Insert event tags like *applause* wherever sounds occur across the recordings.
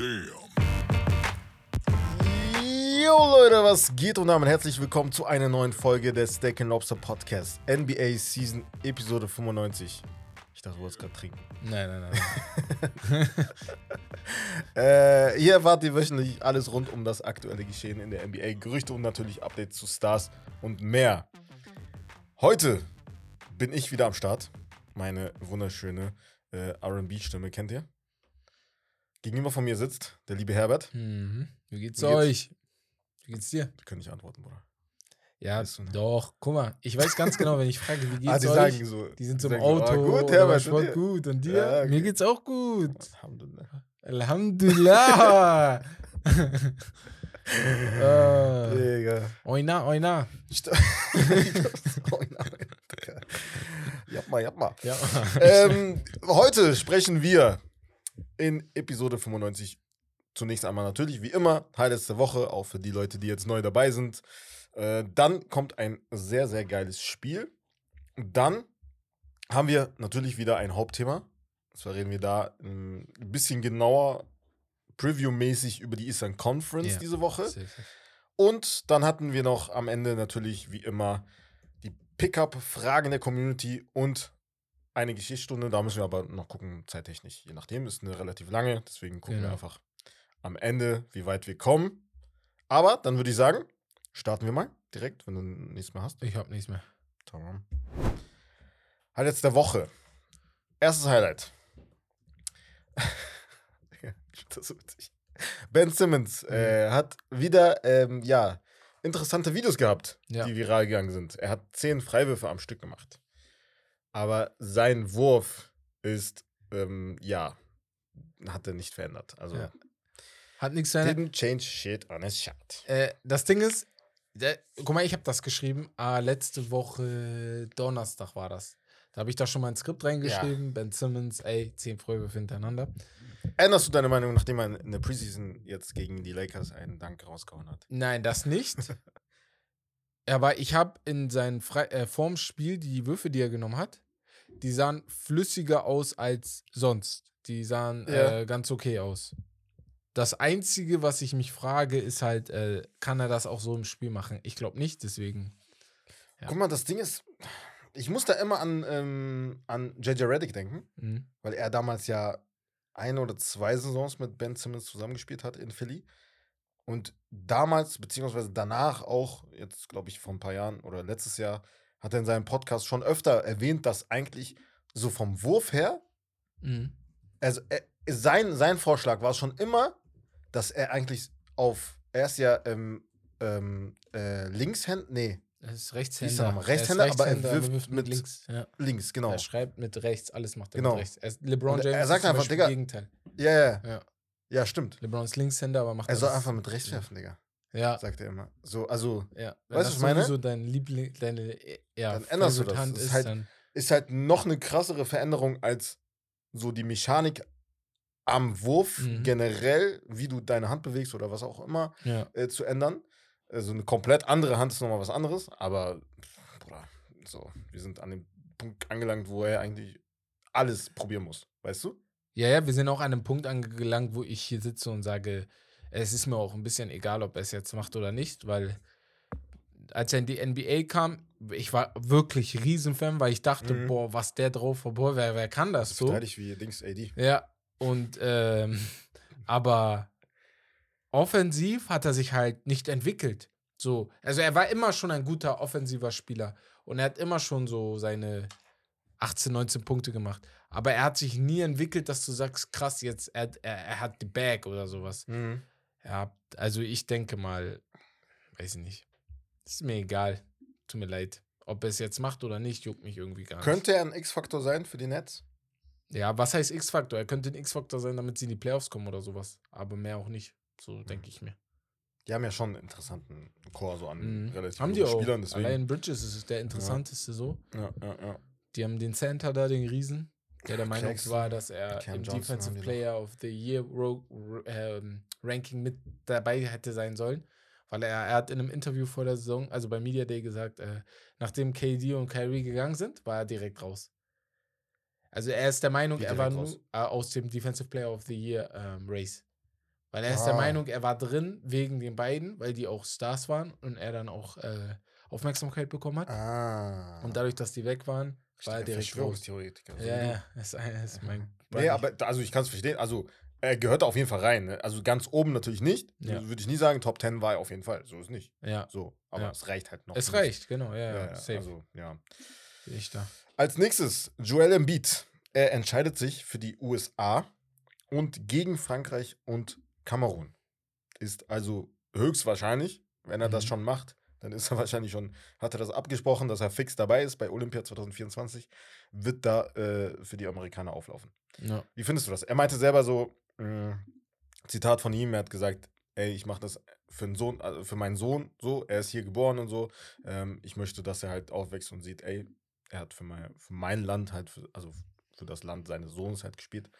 Damn. Jo Leute, was geht und damit herzlich willkommen zu einer neuen Folge des Steak Lobster Podcast. NBA Season Episode 95. Ich dachte, du wolltest gerade trinken. Nein, nein, nein. *laughs* Äh, hier erwartet ihr wöchentlich alles rund um das aktuelle Geschehen in der NBA, Gerüchte und natürlich Updates zu Stars und mehr. Heute bin ich wieder am Start. Meine wunderschöne äh, RB-Stimme kennt ihr? Gegenüber von mir sitzt der liebe Herbert. mhm. Wie geht's Wie geht's? euch? Wie geht's dir? Die können nicht antworten, Bruder. Ja, Weißt du nicht. doch. Guck mal, ich weiß ganz genau, wenn ich frage, wie *laughs* geht's Ah, die euch? sagen so. die sind so im sagen Auto. ah, gut, Herbert. voll dir? gut. Und dir? Ja, okay. Mir geht's auch gut. Alhamdulillah. Alhamdulillah. äh, *laughs* Digga. oina, oina. Oh *laughs* nein, Digga. Japma, japma. Ja. ähm, heute sprechen wir in Episode 95 zunächst einmal natürlich, wie immer, Highlights der Woche, auch für die Leute, die jetzt neu dabei sind. Äh, dann kommt ein sehr, sehr geiles Spiel. Dann haben wir natürlich wieder ein Hauptthema. Und zwar reden wir da ähm, ein bisschen genauer, Preview-mäßig über die Eastern Conference Ja. diese Woche. Safe. Und dann hatten wir noch am Ende natürlich wie immer die Pickup-Fragen der Community und eine Geschichtsstunde. Da müssen wir aber noch gucken, zeittechnisch. Je nachdem, ist eine relativ lange. Deswegen gucken wir Genau. einfach am Ende, wie weit wir kommen. Aber dann würde ich sagen, starten wir mal direkt, wenn du nichts mehr hast. Ich hab nichts mehr. Tamam. Highlights der Woche. Erstes Highlight. *laughs* das so witzig. Ben Simmons äh, hat wieder, ähm, ja, interessante Videos gehabt, Ja. die viral gegangen sind. Er hat zehn Freiwürfe am Stück gemacht. Aber sein Wurf ist, ähm, ja, hat er nicht verändert. Also, Ja. Hat nichts verändert. didn't change shit on his shot. Äh, das Ding ist, der, guck mal, ich habe das geschrieben. Ah, letzte Woche Donnerstag war das. Da habe ich da schon mal ein Skript reingeschrieben. Ben Simmons, ey, zehn Freiwürfe hintereinander. Änderst du deine Meinung, nachdem er in der Preseason jetzt gegen die Lakers einen Dank rausgehauen hat? Nein, das nicht. *laughs* Aber ich habe in seinem Fre äh, vorm Spiel die Würfe, die er genommen hat, die sahen flüssiger aus als sonst. Die sahen Ja. äh, ganz okay aus. Das Einzige, was ich mich frage, ist halt, äh, kann er das auch so im Spiel machen? Ich glaube nicht, deswegen. Ja. Guck mal, das Ding ist, ich muss da immer an, ähm, an JJ Reddick denken, Mhm. weil er damals ja eine oder zwei Saisons mit Ben Simmons zusammengespielt hat in Philly. Und damals, beziehungsweise danach auch, jetzt glaube ich vor ein paar Jahren oder letztes Jahr, hat er in seinem Podcast schon öfter erwähnt, dass eigentlich so vom Wurf her, Mhm. also er, sein, sein Vorschlag war schon immer, dass er eigentlich auf, er ist ja ähm, ähm, äh, Linkshänd, nee, Er ist ist er Rechtshänder. Er ist Rechtshänder, aber er Rechtshänder, wirft mit- links. Ja. links, genau. Er schreibt mit rechts, alles macht er Genau. mit rechts. Er ist LeBron Und James er sagt einfach, Digga, Gegenteil. Ja, ja, Ja. ja, stimmt. LeBron ist Linkshänder, aber macht Er soll alles- einfach mit rechts werfen, Digga. Ja, Sagt er immer. So, also ja. Weißt du, was das ich meine? sowieso dein Liebling, deine, äh, ja, Dann änderst du das. Hand ist ist, halt- dann, ist halt noch eine krassere Veränderung als so die Mechanik am Wurf Mhm. generell, wie du deine Hand bewegst oder was auch immer, ja. äh, zu ändern. Also eine komplett andere Hand ist nochmal was anderes, aber Bruder, so, wir sind an dem Punkt angelangt, wo er eigentlich alles probieren muss, weißt du? Ja, ja, wir sind auch an einem Punkt angelangt, wo ich hier sitze und sage, es ist mir auch ein bisschen egal, ob er es jetzt macht oder nicht, weil als er in die NBA kam, ich war wirklich Riesenfan, weil ich dachte, Mhm. boah, was der drauf hat, boah, wer, wer kann das so? Verteidigt wie Dings AD. Ja, und ähm, *laughs* aber offensiv hat er sich halt nicht entwickelt. So, also er war immer schon ein guter offensiver Spieler und er hat immer schon so seine 18, 19 Punkte gemacht. Aber er hat sich nie entwickelt, dass du sagst, krass, jetzt er, er, er hat die Bag oder sowas. Mhm. Ja, also ich denke mal, weiß ich nicht. Ist mir egal. Tut mir leid. Ob er es jetzt macht oder nicht, juckt mich irgendwie gar nicht. Könnte er ein X-Faktor sein für die Nets? Ja, was heißt X-Faktor? Er könnte ein X-Faktor sein, damit sie in die Playoffs kommen oder sowas. Aber mehr auch nicht. So denke ich mir. Die haben ja schon einen interessanten Chor so an Mhm. relativ Haben die auch. Spielern, deswegen. Allein Bridges ist der interessanteste so. Ja, ja, ja. Die haben den Center da, den Riesen, der der Meinung Claxton, war, dass er im Johnson Defensive. Player of the Year ähm, Ranking mit dabei hätte sein sollen. Weil er, er hat in einem Interview vor der Saison, also bei Media Day, gesagt, äh, nachdem KD und Kyrie gegangen sind, war er direkt raus. Also er ist der Meinung, er war direkt nur raus? äh, aus dem Defensive Player of the Year ähm, Race. Weil er ist der Ah. Meinung, er war drin wegen den beiden, weil die auch Stars waren und er dann auch äh, Aufmerksamkeit bekommen hat. Ah. Und dadurch, dass die weg waren, war er direkt raus. Verschwörungstheoretiker. wie Ja, ja, *laughs* ist, ist mein. Nee, aber also ich kann es verstehen. Also er gehört da auf jeden Fall rein. Ne? Also ganz oben natürlich nicht. Ja. Würde ich nie sagen. Top 10 war er auf jeden Fall. So ist nicht. Ja, So. Aber Ja. es reicht halt noch. es nicht. reicht, genau, ja, ja, Ja, safe. also, ja. Sehe ich da. Als nächstes Joel Embiid. Er entscheidet sich für die USA und gegen Frankreich und Kamerun. Ist also höchstwahrscheinlich, wenn er das Mhm. schon macht, dann ist er *laughs* wahrscheinlich schon, hat er das abgesprochen, dass er fix dabei ist bei Olympia 2024, wird da äh, für die Amerikaner auflaufen. Ja. Wie findest du das? Er meinte selber so, mh, Zitat von ihm, er hat gesagt, ey, ich mache das für, einen Sohn, also für meinen Sohn so, er ist hier geboren und so. Ähm, ich möchte, dass er halt aufwächst und sieht, ey, er hat für mein, für mein Land halt, für, also für das Land seines Sohnes halt gespielt.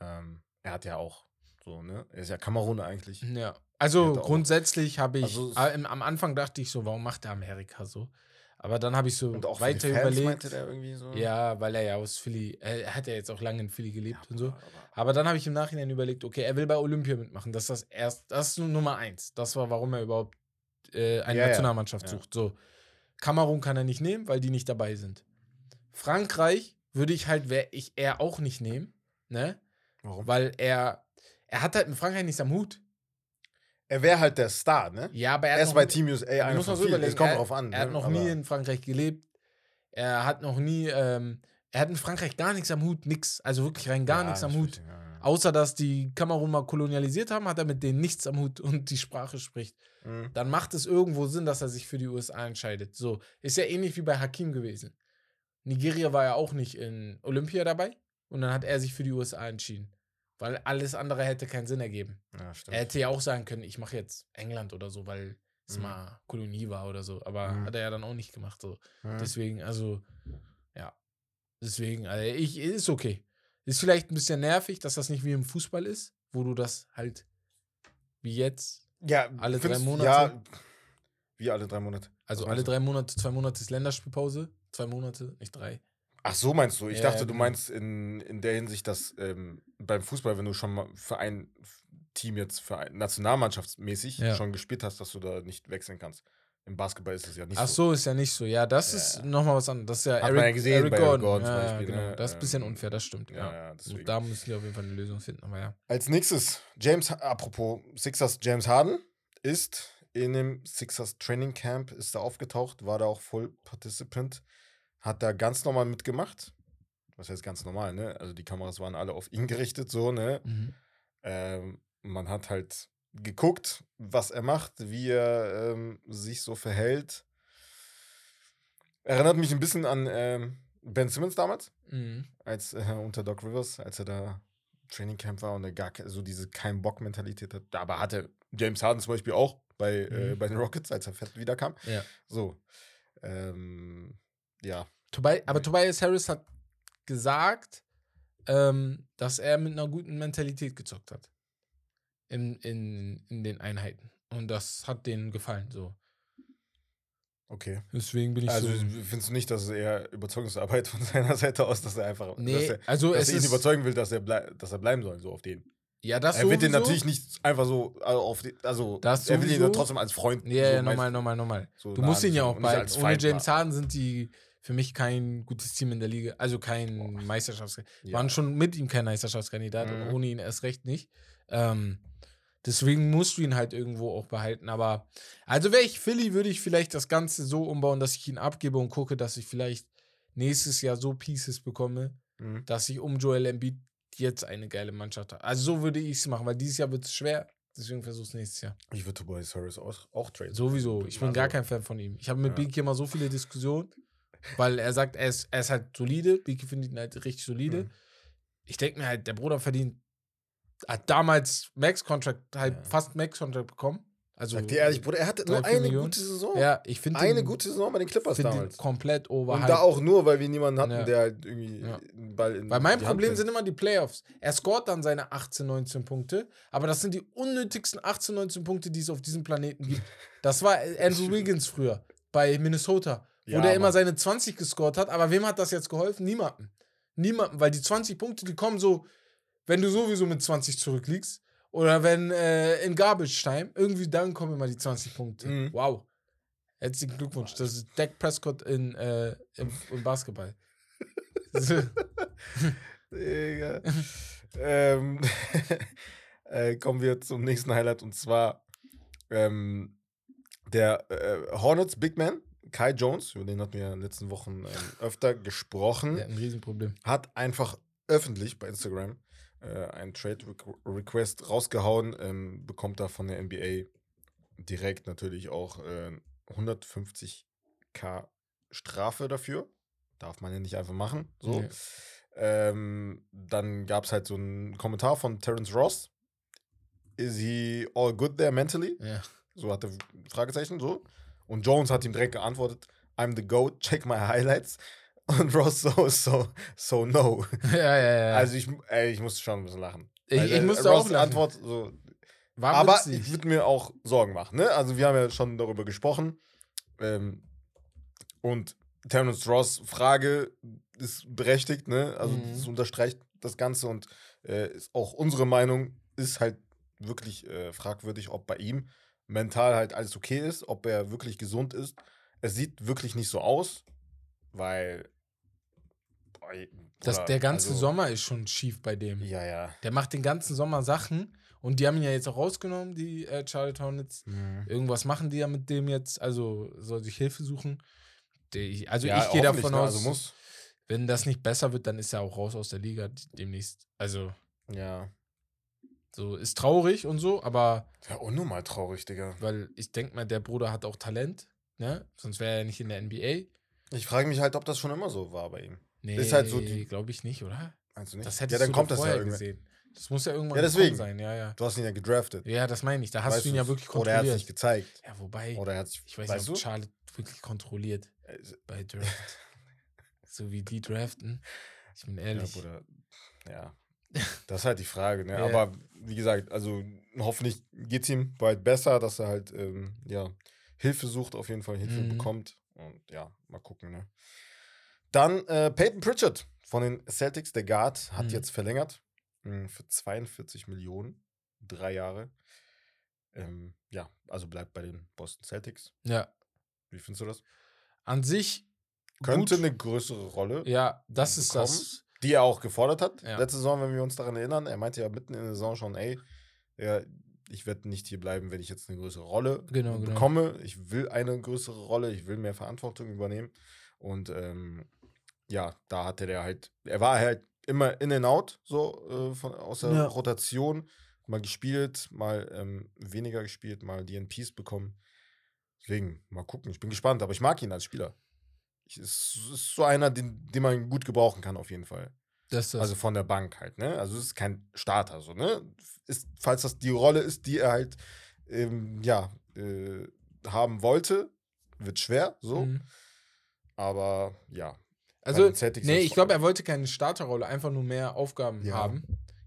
Ähm, er hat ja auch so, ne? Er ist ja Kameruner eigentlich. Ja, Er also grundsätzlich habe ich, Also ah, im- am Anfang dachte ich so, warum macht der Amerika so? Aber dann habe ich so weiter überlegt. so. Ja, weil er ja aus Philly, er hat ja jetzt auch lange in Philly gelebt und so. aber- Aber dann habe ich im Nachhinein überlegt, okay, er will bei Olympia mitmachen. Das ist das erst, das ist Nummer eins. Das war, warum er überhaupt äh, eine Ja, ja. Nationalmannschaft Ja. sucht. So, Kamerun kann er nicht nehmen, weil die nicht dabei sind. Frankreich würde ich halt, wäre ich er auch nicht nehmen, ne? Warum? Weil er, er hat halt mit Frankreich nichts am Hut. Er wäre halt der Star, ne? Ja, aber er Er hat ist bei Team USA einer musst von so überlegen, Es kommt er, drauf an. er hat ne? noch Aber- nie in Frankreich gelebt. Er hat noch nie, ähm, er hat in Frankreich gar nichts am Hut, nix. Also wirklich rein gar Ja, nichts am Hut. ja, ja. Außer dass die Kamerun mal kolonialisiert haben, hat er mit denen nichts am Hut und die Sprache spricht. Mhm. Dann macht es irgendwo Sinn, dass er sich für die USA entscheidet. So, ist ja ähnlich wie bei Hakim gewesen. Nigeria war ja auch nicht in Olympia dabei und dann hat er sich für die USA entschieden. Weil alles andere hätte keinen Sinn ergeben. Ja. Er hätte ja auch sagen können, ich mache jetzt England oder so, weil es Mhm. mal Kolonie war oder so. Aber Mhm. hat er ja dann auch nicht gemacht. So. Mhm. Deswegen, also, ja. Deswegen, also ich, ist okay. Ist vielleicht ein bisschen nervig, dass das nicht wie im Fußball ist, wo du das halt wie jetzt, Ja, Alle drei Monate? Ja, wie alle drei Monate. also alle drei Monate, zwei Monate ist Länderspielpause, zwei Monate, nicht drei. Ach so meinst du? Ich Ja, dachte, du genau. meinst in, in der Hinsicht, dass ähm, beim Fußball, wenn du schon mal für ein Team jetzt, für ein, nationalmannschaftsmäßig Ja. schon gespielt hast, dass du da nicht wechseln kannst. Im Basketball ist es ja nicht Ach so. so, ist ja nicht so. Ja, das Ja, ist nochmal was anderes. Das ist ja Hat man ja gesehen bei Eric Gordon zum ja, Beispiel, genau. ne? Das ist ein bisschen Ähm, unfair, das stimmt. Ja, da müssen wir auf jeden Fall eine Lösung finden, aber ja. Als nächstes, James, apropos Sixers, James Harden ist in dem Sixers Training Camp, ist da aufgetaucht, war da auch Full Participant, hat da ganz normal mitgemacht. Was heißt ganz normal, ne? Also die Kameras waren alle auf ihn gerichtet, so, ne? Mhm. Ähm, man hat halt geguckt, was er macht, wie er ähm, sich so verhält. Erinnert mich ein bisschen an ähm, Ben Simmons damals, Mhm. als äh, unter Doc Rivers, als er da Training Camp war und er gar so diese kein Bock-Mentalität hat. Aber hatte James Harden zum Beispiel auch bei, äh, Mhm. bei den Rockets, als er fett wiederkam. Ja. So. Ähm, ja. Tobi aber Tobias Harris hat gesagt, ähm, dass er mit einer guten Mentalität gezockt hat. In, in, in den Einheiten. Und das hat denen gefallen. So. Okay. Deswegen bin ich Also so. findest du nicht, dass es eher Überzeugungsarbeit von *laughs* seiner Seite aus, dass er einfach, dass Nee, er, also dass er ihn überzeugen will, dass er, dass er bleiben soll, so auf den. Ja, das er wird den natürlich nicht einfach so also auf den, also Das er will ihn trotzdem als Freund. Ja, so ja, nochmal, nochmal, nochmal. so Du musst ihn ja auch als Ohne James. Harden sind die für mich kein gutes Team in der Liga. Also kein Meisterschaftskandidat. Ja. Waren schon mit ihm kein Meisterschaftskandidat und Mhm. ohne ihn erst recht nicht. Ähm, deswegen musst du ihn halt irgendwo auch behalten. Aber also wäre ich Philly, würde ich vielleicht das Ganze so umbauen, dass ich ihn abgebe und gucke, dass ich vielleicht nächstes Jahr so Pieces bekomme, Mhm. dass ich um Joel Embiid jetzt eine geile Mannschaft habe. Also so würde ich es machen, weil dieses Jahr wird es schwer. Deswegen versuch's nächstes Jahr. Ich würde Tobias Harris auch, auch traden. Sowieso. Ich bin gar Also, kein Fan von ihm. Ich habe mit Ja. Biki immer so viele Diskussionen, weil er sagt, er ist, er ist halt solide. Biki findet ihn halt richtig solide. Mhm. Ich denke mir halt, der Bruder verdient, hat damals Max-Contract, halt Ja. fast Max-Contract bekommen. Also, Sag dir ehrlich, Bruder, er hatte nur eine Millionen. gute Saison. ja, ich finde Eine gute Saison bei den Clippers damals. komplett Und overhyped. da auch nur, weil wir niemanden hatten, Ja. der halt irgendwie Ja. einen Ball in Weil mein die Hand Problem nimmt. sind immer die Playoffs. Er scoret dann seine 18, 19 Punkte, aber das sind die unnötigsten 18, 19 Punkte, die es auf diesem Planeten gibt. *laughs* Das war Andrew Wiggins früher bei Minnesota, wo Ja, der immer Mann. seine 20 gescored hat. Aber wem hat das jetzt geholfen? Niemandem. Niemandem, weil die 20 Punkte, die kommen so, wenn du sowieso mit 20 zurückliegst Oder wenn äh, in Garbage Time, irgendwie dann kommen immer die 20 Punkte. Mhm. Wow. Herzlichen Glückwunsch. Das ist Dak Prescott in, äh, im, im Basketball. Digga. ähm, *laughs* äh, kommen wir zum nächsten Highlight und zwar ähm, der äh, Hornets Big Man, Kai Jones, über den hatten wir ja in den letzten Wochen ähm, öfter gesprochen, hat ein Riesenproblem. hat einfach öffentlich bei Instagram äh, einen Trade Requ- Request rausgehauen, ähm, bekommt da von der NBA direkt natürlich auch äh, 150k Strafe dafür. Darf man ja nicht einfach machen. So. Nee. Ähm, dann gab es halt so einen Kommentar von Terence Ross. Is he all good there mentally? Ja. So hat er Fragezeichen so. Und Jones hat ihm direkt geantwortet, I'm the GOAT, check my highlights. *laughs* Und Ross so, so, so no. ja, ja, ja. Also ich, ey, ich musste schon ein bisschen lachen. ich, Weil, ich äh, musste Ross' auch lachen. Antwort so, War aber witzig. ich würde mir auch Sorgen machen. Ne? Also wir haben ja schon darüber gesprochen. Ähm, und Terence Ross Frage ist berechtigt. Ne? Also Mhm. das unterstreicht das Ganze und äh, ist auch unsere Meinung ist halt wirklich äh, fragwürdig, ob bei ihm mental halt alles okay ist, ob er wirklich gesund ist. Es sieht wirklich nicht so aus, weil boah, das, der ganze also- Sommer ist schon schief bei dem. Ja, ja. Der macht den ganzen Sommer Sachen und die haben ihn ja jetzt auch rausgenommen, die äh, Charlotte Hornets. Mhm. Irgendwas machen die ja mit dem jetzt, also soll sich Hilfe suchen. Die, also Ja, ich gehe davon ne? aus, Also wenn das nicht besser wird, dann ist er auch raus aus der Liga demnächst. Also Ja. So ist traurig und so, aber Ja, unnormal traurig, Digga. weil ich denke mal, der Bruder hat auch Talent, ne? Sonst wäre er nicht in der NBA. Ich frage mich halt, ob das schon immer so war bei ihm. Nee, Ist halt so die- glaube ich nicht, oder? Meinst du nicht? Das hättest ja, dann du kommt das ja irgendwann. gesehen. Das muss ja irgendwann Ja, deswegen. sein, ja, ja. Du hast ihn ja gedraftet. Ja, das meine ich. Da hast Weißt du ihn ja wirklich Oder er hat kontrolliert. nicht gezeigt. ja, wobei, Oder er hat sich. ich weiß nicht, ob? Charlotte wirklich kontrolliert Äh, bei Draft. *laughs* so wie die draften. Ich bin Ja, ehrlich. Bruder. Ja. Das ist halt die Frage, ne? Ja. Aber wie gesagt, also hoffentlich geht es ihm bald besser, dass er halt ähm, ja, Hilfe sucht, auf jeden Fall Hilfe Mhm. bekommt. Und ja, mal gucken, ne? Dann äh, Peyton Pritchard von den Celtics, der Guard, hat Mhm. jetzt verlängert mh, für 42 Millionen, drei Jahre. Ähm, ja, also bleibt bei den Boston Celtics. ja, Wie findest du das? an sich Könnte gut. eine größere Rolle, Ja, das ist bekommen. das. Die er auch gefordert hat. Ja. Letzte Saison, wenn wir uns daran erinnern, er meinte ja mitten in der Saison schon, ey, ja, ich werde nicht hier bleiben, wenn ich jetzt eine größere Rolle Genau, genau. bekomme. Ich will eine größere Rolle, ich will mehr Verantwortung übernehmen. Und ähm, ja, da hatte der halt, er war halt immer in and out, so äh, von, aus der Ja. Rotation. Mal gespielt, mal ähm, weniger gespielt, mal DNPs bekommen. Deswegen, mal gucken. Ich bin gespannt, aber ich mag ihn als Spieler. Es ist so einer, den, den man gut gebrauchen kann, auf jeden Fall. Also von der Bank halt, ne? Also es ist kein Starter, so, ne? Ist, falls das die Rolle ist, die er halt, ähm, ja, äh, haben wollte, wird schwer, so. Mhm. Aber ja. Also, nee, ich glaube, er wollte keine Starterrolle, einfach nur mehr Aufgaben Ja. haben.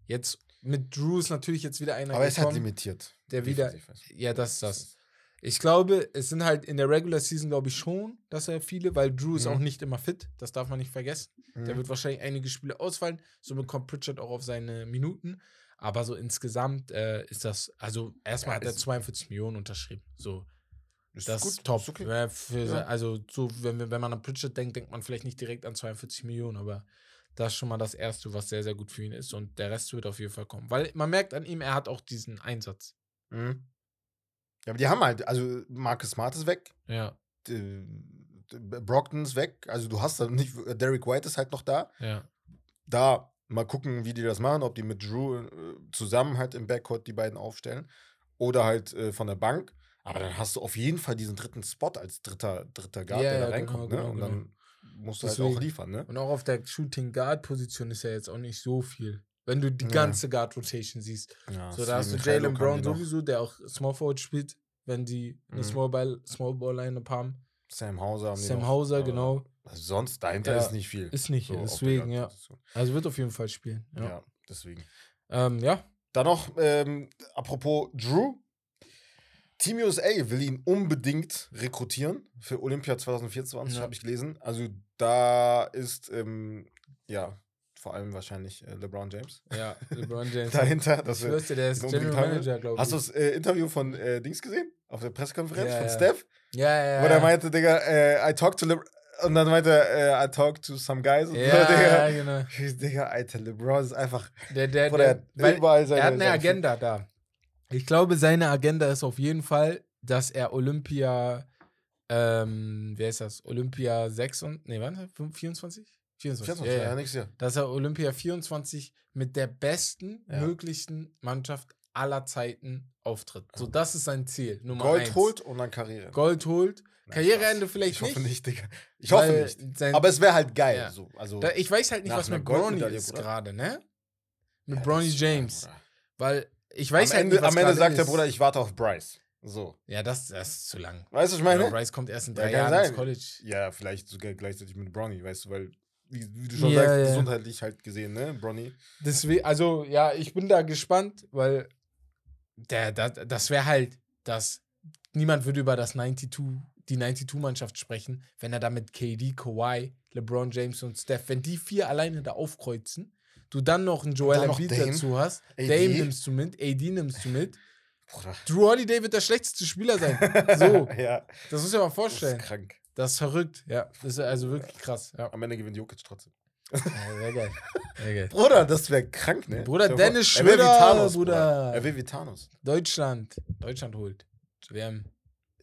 Jetzt mit Drew ist natürlich jetzt wieder einer Aber er ist halt limitiert. der wieder. Ja, das ist das. Ich glaube, es sind halt in der Regular Season, glaube ich, schon, dass er viele, weil Drew ist Mhm. auch nicht immer fit. Das darf man nicht vergessen. Der Mhm. wird wahrscheinlich einige Spiele ausfallen. Somit kommt Pritchard auch auf seine Minuten. Aber so insgesamt äh, ist das, also erstmal Ja, hat er ist- 42 Millionen unterschrieben. So, Ist das gut, ist top. ist okay. Ja, für, Ja. Also, so, wenn, wenn man an Pritchard denkt, denkt man vielleicht nicht direkt an 42 Millionen, aber das ist schon mal das Erste, was sehr, sehr gut für ihn ist. Und der Rest wird auf jeden Fall kommen. Weil man merkt an ihm, er hat auch diesen Einsatz. Mhm. Ja, aber die haben halt, also Marcus Smart ist weg, Ja, äh, Brockton ist weg, also du hast da nicht, Derek White ist halt noch da. ja. da mal gucken, wie die das machen, ob die mit Drew äh, zusammen halt im Backcourt die beiden aufstellen oder halt äh, von der Bank. Aber dann hast du auf jeden Fall diesen dritten Spot als dritter, dritter Guard, Ja, der da ja, reinkommt. genau, ne? Und genau, dann musst du halt auch Deswegen. liefern, ne? Und auch auf der Shooting Guard Position ist ja jetzt auch nicht so viel. Wenn du die Ja. ganze Guard Rotation siehst. Ja, So, da hast du Jalen Brown sowieso, der auch Small Forward spielt, wenn die eine Mhm. Small Ball, Small Ball Lineup haben. Sam Hauser haben Sam Hauser, genau. Sonst dahinter Ja, ist nicht viel. Ist nicht, so deswegen, ja. Also wird auf jeden Fall spielen. Ja. Deswegen. Ähm, ja. Dann noch, ähm, apropos Drew. Team USA will ihn unbedingt rekrutieren für Olympia 2024, Ja. habe ich gelesen. Also da ist, ähm, ja, vor allem wahrscheinlich äh, LeBron James. Ja, LeBron *laughs* James. Dahinter, das ich dir, der ist General. Manager, glaube ich. Hast du das äh, Interview von äh, Dings gesehen? Auf der Pressekonferenz Ja, von ja. Steph? Ja, ja, ja. Wo der meinte, Digga, äh, I talked to LeBron. Und dann meinte er, äh, I talked to some guys. Und Ja, Digga. ja, genau. Digga, Alter, LeBron ist einfach. Der, der, Bruder, er der, hat weil seine. er hat eine Agenda da. Ich glaube, seine Agenda ist auf jeden Fall, dass er Olympia, ähm, wer ist das? Olympia 6 und, nee, wann? 24? 24. 24, ja, ja, ja. nächstes Jahr. Dass er Olympia 24 mit der besten Ja. möglichen Mannschaft aller Zeiten auftritt. So, das ist sein Ziel. Nummer Gold eins. holt und dann Karriere. Gold holt. Nein, Karriereende vielleicht ich hoffe nicht. nicht, Digga. Ich hoffe nicht. Aber es wäre halt geil. Ja. So. Also, da, ich weiß halt nicht, was mit Bronny ist gerade, ne? Mit ja, Bronny das ist- James. Bruder. Weil ich weiß am halt Ende, nicht, was am Ende sagt der ist. Bruder, ich warte auf Bryce. So. Ja, das, das ist zu lang. Weißt du, was ich Meine? Bryce kommt erst in Ja, drei kann Jahren ins College. Ja, vielleicht sogar gleichzeitig mit Bronny, weißt du, weil, wie, wie du schon Ja, sagst, ja. gesundheitlich halt gesehen, ne? Bronny. Deswegen, also ja, ich bin da gespannt, weil der, der, das wäre halt, das niemand würde über das 92, die 92-Mannschaft sprechen, wenn er da mit KD, Kawhi, LeBron James und Steph, wenn die vier alleine da aufkreuzen, du dann noch einen Joel Embiid dazu hast, AD. Dame nimmst du mit, AD nimmst du mit, Bruder. Drew Holiday wird der schlechteste Spieler sein. So, *laughs* ja, das muss ich mal das ist vorstellen. krank. Das ist verrückt, ja. Das ist also wirklich krass. Ja, Am Ende gewinnt Jokic trotzdem. ja sehr geil. Sehr geil. *laughs* Bruder, das wäre krank, ne? Bruder, Dennis er wär wie Schröder, Thanos, Bruder. Er will wie Thanos. Deutschland. Deutschland holt. WM.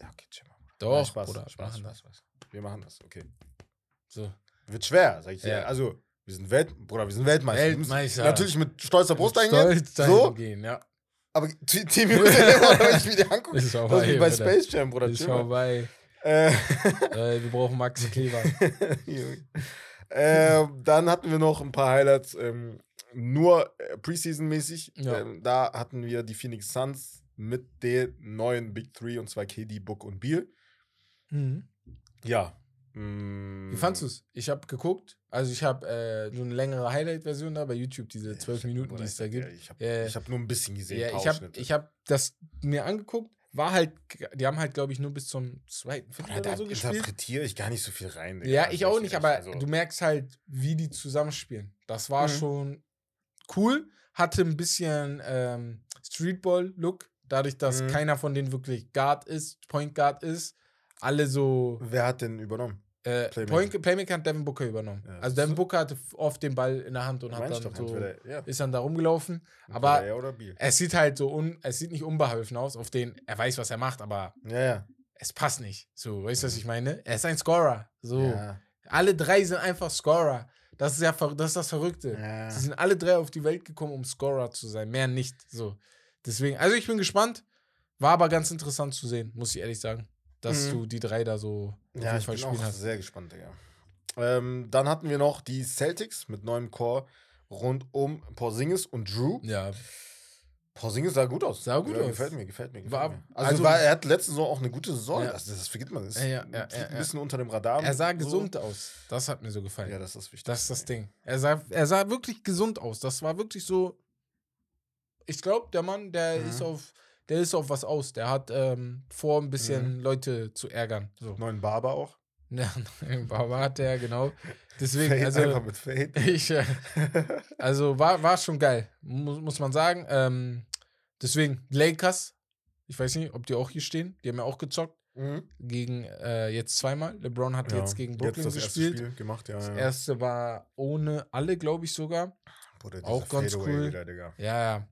Ja, okay, chill mal. Bruder. Doch, Nein, Spaß, Bruder. Spaß, machen Spaß, das. Spaß. Wir machen das, okay. So. Wird schwer, sag ich dir. Ja. Also, wir sind Welt, Bruder, wir sind Weltmeister. Wir Weltmeister. Natürlich mit stolzer Brust Mit eingehen. Stolz So, gehen, ja. aber *laughs* Team USA, wenn ich mir die angucke, *laughs* Ist das ist wie bei. Space Jam, Bruder. Ist chill mal. vorbei. Äh, äh, wir brauchen Maxi Kleber. *laughs* Äh, dann hatten wir noch ein paar Highlights, ähm, nur äh, Preseason-mäßig. Ja. Ähm, da hatten wir die Phoenix Suns mit den neuen Big Three und zwar KD, Book und Beal. Mhm. Ja. Mm, Wie fandst du es? Ich habe geguckt. Also ich habe äh, so eine längere Highlight-Version da bei YouTube, diese Ja, zwölf Minuten, die es da gibt. dir, Ich habe Ja, hab nur ein bisschen gesehen. Ja, ich habe hab das mir angeguckt. War halt, die haben halt, glaube ich, nur bis zum zweiten, vierten oder da so gespielt. interpretiere ich gar nicht so viel rein. Digga. Ja, Also ich auch weiß nicht, aber also, du merkst halt, wie die zusammenspielen. Das war Mhm. schon cool. Hatte ein bisschen ähm, Streetball-Look, dadurch, dass Mhm. keiner von denen wirklich Guard ist, Point Guard ist. Alle so. Wer hat denn übernommen? Äh, Playmaker. Point, Playmaker hat Devin Booker übernommen. Ja, also Devin? Booker hatte oft den Ball in der Hand und hat dann so, ja, ist dann da rumgelaufen. Aber er es sieht halt so un, es sieht nicht unbeholfen aus, auf den er weiß, was er macht, aber Ja, es passt nicht. So, weißt du, was ich meine? Er ist ein Scorer. So. Alle drei sind einfach Scorer. Das ist ja das, ist das Verrückte. Sie sind alle drei auf die Welt gekommen, um Scorer zu sein. Mehr nicht. So. Deswegen, also ich bin gespannt. War aber ganz interessant zu sehen, muss ich ehrlich sagen. Dass Mhm. du die drei da so auf Ja, jeden ich Fall bin spielen auch hast. sehr gespannt, Digga. Ähm, dann hatten wir noch die Celtics mit neuem Core rund um Porzingis und Drew. Ja. Porzingis sah gut aus. Sah gut ja, aus. Gefällt mir, gefällt mir. Gefällt War- mir. Also, also- war, er hat letzte Saison auch eine gute Saison. Ja. Das, das vergisst man. Das Ja, ja, ja, ein bisschen unter dem Radar. Er sah so. gesund aus. Das hat mir so gefallen. Ja, das ist wichtig. das ist das Ding. Er sah, er sah wirklich gesund aus. Das war wirklich so. Ich glaube, der Mann, der Mhm. ist auf, der ist auf was aus. Der hat ähm, vor, ein bisschen Leute zu ärgern. So. Neuen Barber auch. *laughs* Ja, war, hat der, genau. Deswegen, Fade also, einfach mit Fade. *laughs* ich, äh, also war, war schon geil, muss, muss man sagen. Ähm, deswegen, Lakers, ich weiß nicht, ob die auch hier stehen, die haben ja auch gezockt, Mhm. gegen äh, jetzt zweimal. LeBron hat Ja, jetzt gegen Brooklyn erste gespielt. Spiel gemacht, ja. Das ja. erste war ohne alle, glaube ich sogar. Bruder, auch ganz Fadeaway cool. Wieder. Ja, ja.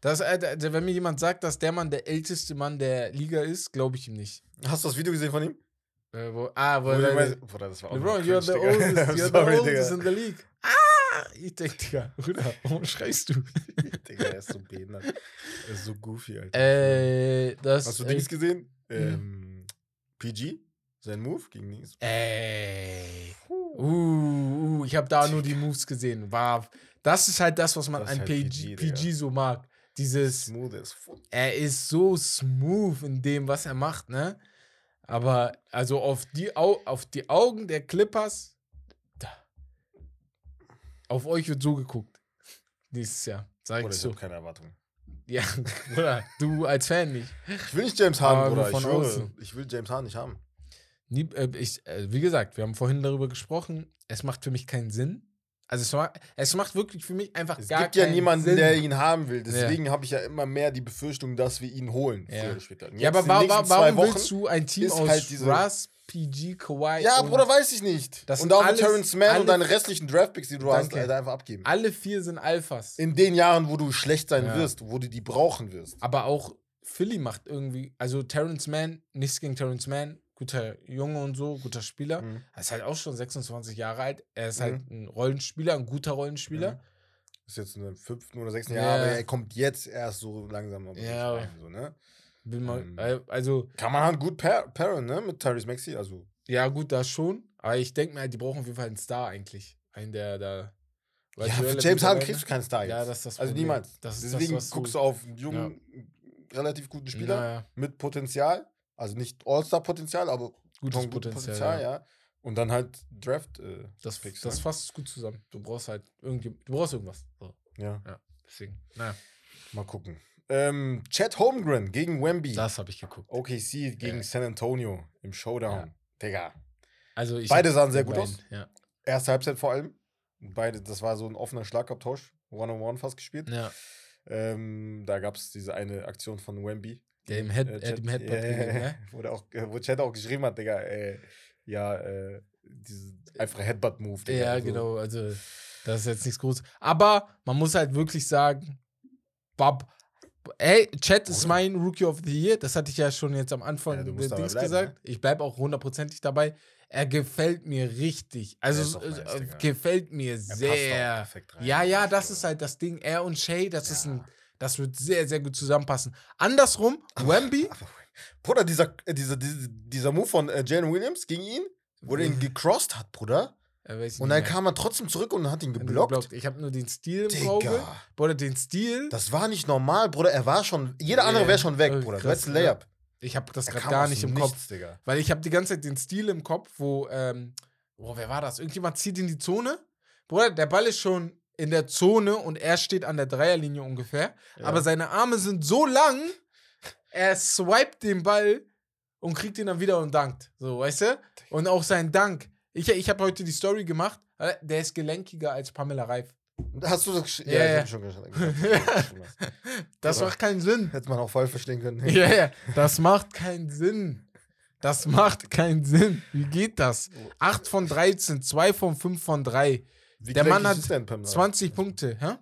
Das, d- wenn mir jemand sagt, dass der Mann der älteste Mann der Liga ist, glaube ich ihm nicht. Hast du das Video gesehen von ihm? Äh, wo, ah, wo, Wo der meint- Bruder, das war auch LeBron, you're the oldest, *laughs* you're Sorry, the oldest Digga. in the league. Ah! Ich denke, Digga, Bruder, warum schreist du? *laughs* Digga, er ist so behindert. Er ist so goofy, Alter. äh, das. Hast du äh, Dings gesehen? Ähm, PG? Sein Move gegen Dings? Ey. Uh, uh, ich habe da nur die Moves gesehen. War, das ist halt das, was man Das an halt PG, PG, so mag. Dieses, Smooth as fuck. er ist so smooth in dem, was er macht, ne? Aber also auf die, Au auf die Augen der Clippers, da. auf euch wird so geguckt. Dieses Jahr, sag Bruder, ich so. keine Erwartungen. Ja, *laughs* Bruder, du als Fan nicht. Ich will nicht James Harden, Bruder. Ich von schwöre. außen. Ich will James Harden nicht haben. Nie, äh, ich, äh, wie gesagt, wir haben vorhin darüber gesprochen. Es macht für mich keinen Sinn, Also es macht, es macht wirklich für mich einfach Es gar gibt ja niemanden, Sinn. der ihn haben will. Deswegen habe ich ja immer mehr die Befürchtung, dass wir ihn holen. Ja. Früher oder später. Und Ja, aber die wa nächsten wa zwei warum Wochen- willst du ein Team aus halt Russ, PG, Kawhi Ja, Bruder, weiß ich nicht. Das und auch alles- Terrence Mann und deine restlichen Draftpicks, die du hast, Danke. Alter, einfach abgeben. alle vier sind Alphas. In den Jahren, wo du schlecht sein Ja. wirst, wo du die brauchen wirst. Aber auch Philly macht irgendwie, also Terrence Mann, nichts gegen Terrence Mann, guter Junge und so, guter Spieler. Mhm. Er ist halt auch schon 26 Jahre alt. Er ist Mhm. halt ein Rollenspieler, ein guter Rollenspieler. Mhm. Ist jetzt in der fünften oder sechsten Ja. Jahr, aber er kommt jetzt erst so langsam aber Ja. rein, so, ne? Mal, Ähm. äh, also, Kann man halt gut pair pairen, ne? Mit Tyrese Maxey. Also, ja, gut, das schon. Aber ich denke mir halt, die brauchen auf jeden Fall einen Star eigentlich. Einen, der da. ja, für James Harden kriegst ne? du keinen Star jetzt. Ja, das ist das Also Problem. niemals. Das ist das, Deswegen du- guckst du auf einen jungen, relativ guten Spieler Naja, mit Potenzial. Also nicht All-Star-Potenzial, aber Potenzial. gutes Potenzial, ja. Und dann halt Draft. Äh, Das, Picks, das ne? fasst gut zusammen. Du brauchst halt irgendwie, du brauchst irgendwas. So, ja, ja, deswegen. Naja, mal gucken. Ähm, Chad Holmgren gegen Wemby. das habe ich geguckt. OKC gegen Ja. San Antonio im Showdown. Ja. Digga. Also ich Beide sahen sehr gut beiden, aus. Ja. Erste Halbzeit vor allem. Beide, das war so ein offener Schlagabtausch. One-on-one fast gespielt. ja. Ähm, da gab es diese eine Aktion von Wemby. Der im Head, Äh, äh, im Chat- Headbutt ja, gelegen, ne? wo, der auch, wo Chad auch geschrieben hat, Digga, äh, ja, äh, diese einfache Headbutt-Move. Digga, Ja, also, genau. Also, das ist jetzt nichts Großes. Aber man muss halt wirklich sagen, Bob, ey, Chat ist mein Rookie of the Year. Das hatte ich ja schon jetzt am Anfang Ja, Dings bleiben, gesagt. ne? Ich bleibe auch hundertprozentig dabei. Er gefällt mir richtig. Also, ist nice, äh, gefällt mir sehr. Ja, ja, das so. ist halt das Ding. Er und Shay, das ist Ja. ein, das wird sehr, sehr gut zusammenpassen. Andersrum, Wemby, Bruder, dieser, äh, dieser, dieser, Move von äh, Jalen Williams gegen ihn, wo er ihn gecrossed hat, Bruder. Und dann mehr. kam er trotzdem zurück und hat ihn ihn geblockt. Ich habe nur den Stil im Auge. Digga. Bruder, den Stil. Das war nicht normal, Bruder. Er war schon. Jeder andere wäre schon weg, äh, Bruder. Du krass, hättest ein Layup. Ich habe das Er gerade gar nicht im Kopf. Nichts, Digga. Weil ich habe die ganze Zeit den Stil im Kopf, wo, ähm, oh, wer war das? Irgendjemand zieht in die Zone. Bruder, der Ball ist schon in der Zone und er steht an der Dreierlinie ungefähr. Ja. Aber seine Arme sind so lang, er swiped den Ball und kriegt ihn dann wieder und dankt. So, weißt du? Und auch sein Dank. Ich, ich habe heute die Story gemacht. äh, Der ist gelenkiger als Pamela Reif. Hast du das gesch- Ja, Ja, ja. schon gesagt. *laughs* Das Oder? macht keinen Sinn. Hätte man auch voll verstehen können. Ja, ja, das macht keinen Sinn. Das macht keinen Sinn. Wie geht das? 8 von 13, 2 von 5 von 3. Wie Der Mann hat ist denn Pamela? 20 Punkte. Hä?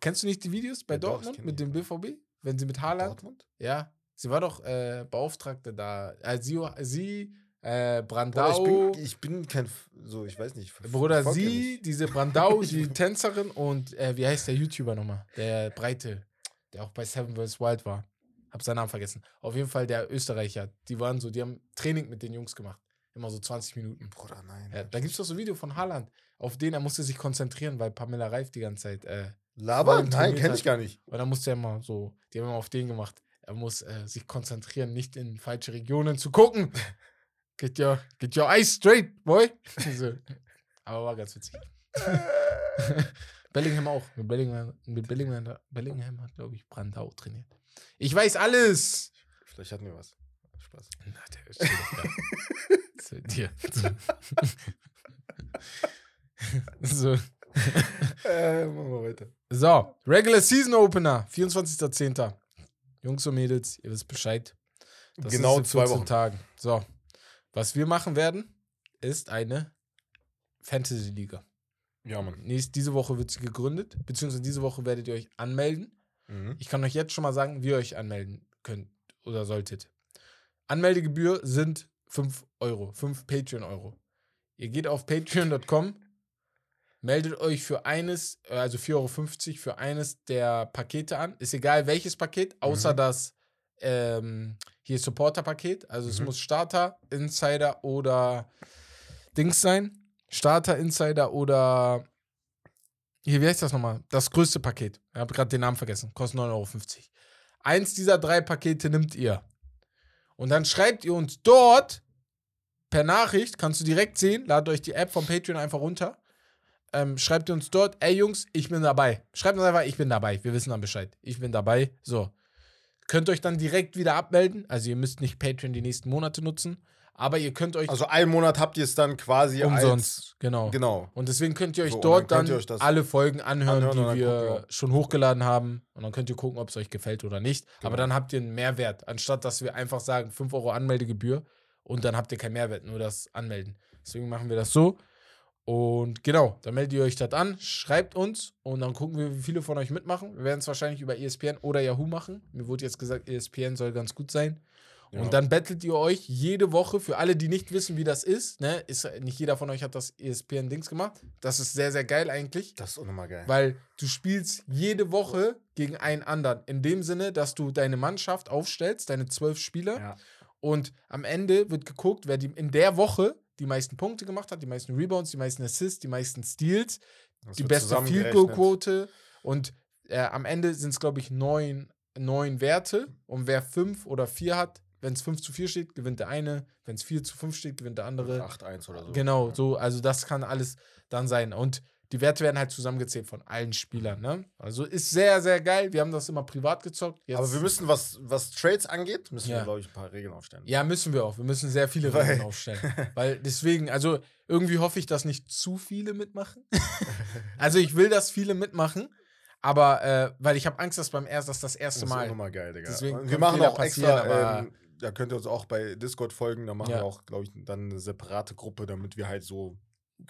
Kennst du nicht die Videos bei Ja, doch, Dortmund kenn mit dem BVB? Wenn sie mit Haaland? Dortmund? Ja. Sie war doch äh, Beauftragte da. Äh, sie, sie äh, Bruder, Brandau. ich, bin, ich bin kein. So, ich weiß nicht. Bruder, sie, diese Brandau, *laughs* die Tänzerin und äh, wie heißt der YouTuber nochmal? Der Breite, der auch bei Seven vs. Wild war. Hab seinen Namen vergessen. Auf jeden Fall der Österreicher. Die waren so, die haben Training mit den Jungs gemacht. Immer so 20 Minuten. Bruder, nein. Ja, da gibt es doch so ein Video von Haaland, auf den er musste sich konzentrieren, weil Pamela Reif die ganze Zeit. Äh, Laber? Nein, trainiert kenn hat. ich gar nicht. und dann musste er immer so, die haben immer auf den gemacht. Er muss äh, sich konzentrieren, nicht in falsche Regionen zu gucken. *laughs* Get your, get your eyes straight, boy. *laughs* so. Aber war ganz witzig. *laughs* Bellingham auch. Mit Bellingham, mit Bellingham, Bellingham hat, glaube ich, Brandau trainiert. Ich weiß alles. Vielleicht hatten wir was. Spaß. Na, der ist Zu dir. So. *laughs* äh, machen wir weiter. so, Regular Season Opener, 24.10. Jungs und Mädels, ihr wisst Bescheid. Das genau in zwei 14 Wochen. Tagen. So, was wir machen werden, ist eine Fantasy-Liga. Ja, Mann. Nächst, diese Woche wird sie gegründet, beziehungsweise diese Woche werdet ihr euch anmelden. Mhm. Ich kann euch jetzt schon mal sagen, wie ihr euch anmelden könnt oder solltet. Anmeldegebühr sind 5 Euro, 5 Patreon-Euro. Ihr geht auf patreon.com, meldet euch für eines, äh, also 4,50 Euro für eines der Pakete an. Ist egal welches Paket, außer Mhm. das ähm, hier Supporter-Paket. Also es Mhm. muss Starter, Insider oder Dings sein. Starter, Insider oder hier, wie heißt das nochmal? Das größte Paket. Ich habe gerade den Namen vergessen. Kostet 9,50 Euro. Eins dieser drei Pakete nimmt ihr. Und dann schreibt ihr uns dort per Nachricht, kannst du direkt sehen, ladet euch die App von Patreon einfach runter. Ähm, schreibt ihr uns dort, ey Jungs, ich bin dabei. Schreibt uns einfach, ich bin dabei. Wir wissen dann Bescheid. Ich bin dabei. So. Könnt euch dann direkt wieder abmelden. Also ihr müsst nicht Patreon die nächsten Monate nutzen. Aber ihr könnt euch Also einen Monat habt ihr es dann quasi umsonst, genau. als. Genau. Und deswegen könnt ihr euch So, dort dann dann, euch alle Folgen anhören, anhören die wir schon hochgeladen haben. Und dann könnt ihr gucken, ob es euch gefällt oder nicht. Aber Genau. dann habt ihr einen Mehrwert, anstatt dass wir einfach sagen, 5 Euro Anmeldegebühr und dann habt ihr keinen Mehrwert, nur das Anmelden. Deswegen machen wir das so. Und genau, dann meldet ihr euch das an, schreibt uns und dann gucken wir, wie viele von euch mitmachen. Wir werden es wahrscheinlich über ESPN oder Yahoo machen. Mir wurde jetzt gesagt, ESPN soll ganz gut sein. Ja. Und dann bettelt ihr euch jede Woche, für alle, die nicht wissen, wie das ist, ne, ist nicht jeder von euch hat das ESPN-Dings gemacht. Das ist sehr, sehr geil eigentlich. Das ist auch nochmal geil. Weil du spielst jede Woche gegen einen anderen. In dem Sinne, dass du deine Mannschaft aufstellst, deine zwölf Spieler. Ja. Und am Ende wird geguckt, wer die in der Woche die meisten Punkte gemacht hat, die meisten Rebounds, die meisten Assists, die meisten Steals, Das die beste Field. Goal Quote. Und äh, am Ende sind es, glaube ich, neun, neun Werte. Und wer fünf oder vier hat, wenn es 5 zu 4 steht, gewinnt der eine. Wenn es 4 zu 5 steht, gewinnt der andere. 8-1 oder so. Genau, so, also das kann alles dann sein. Und die Werte werden halt zusammengezählt von allen Spielern, ne? Also ist sehr, sehr geil. Wir haben das immer privat gezockt. Jetzt, Aber wir müssen, was, was Trades angeht, müssen Ja. wir, glaube ich, ein paar Regeln aufstellen. ja, müssen wir auch. Wir müssen sehr viele Regeln aufstellen. *laughs* Weil deswegen, also irgendwie hoffe ich, dass nicht zu viele mitmachen. *laughs* also ich will, dass viele mitmachen, aber äh, weil ich habe Angst, dass beim erst, dass das Das erste ist auch Mal. nochmal geil, Digga. Deswegen wir machen auch extra, aber- ähm, da könnt ihr uns auch bei Discord folgen, da machen Ja. wir auch, glaube ich, dann eine separate Gruppe, damit wir halt so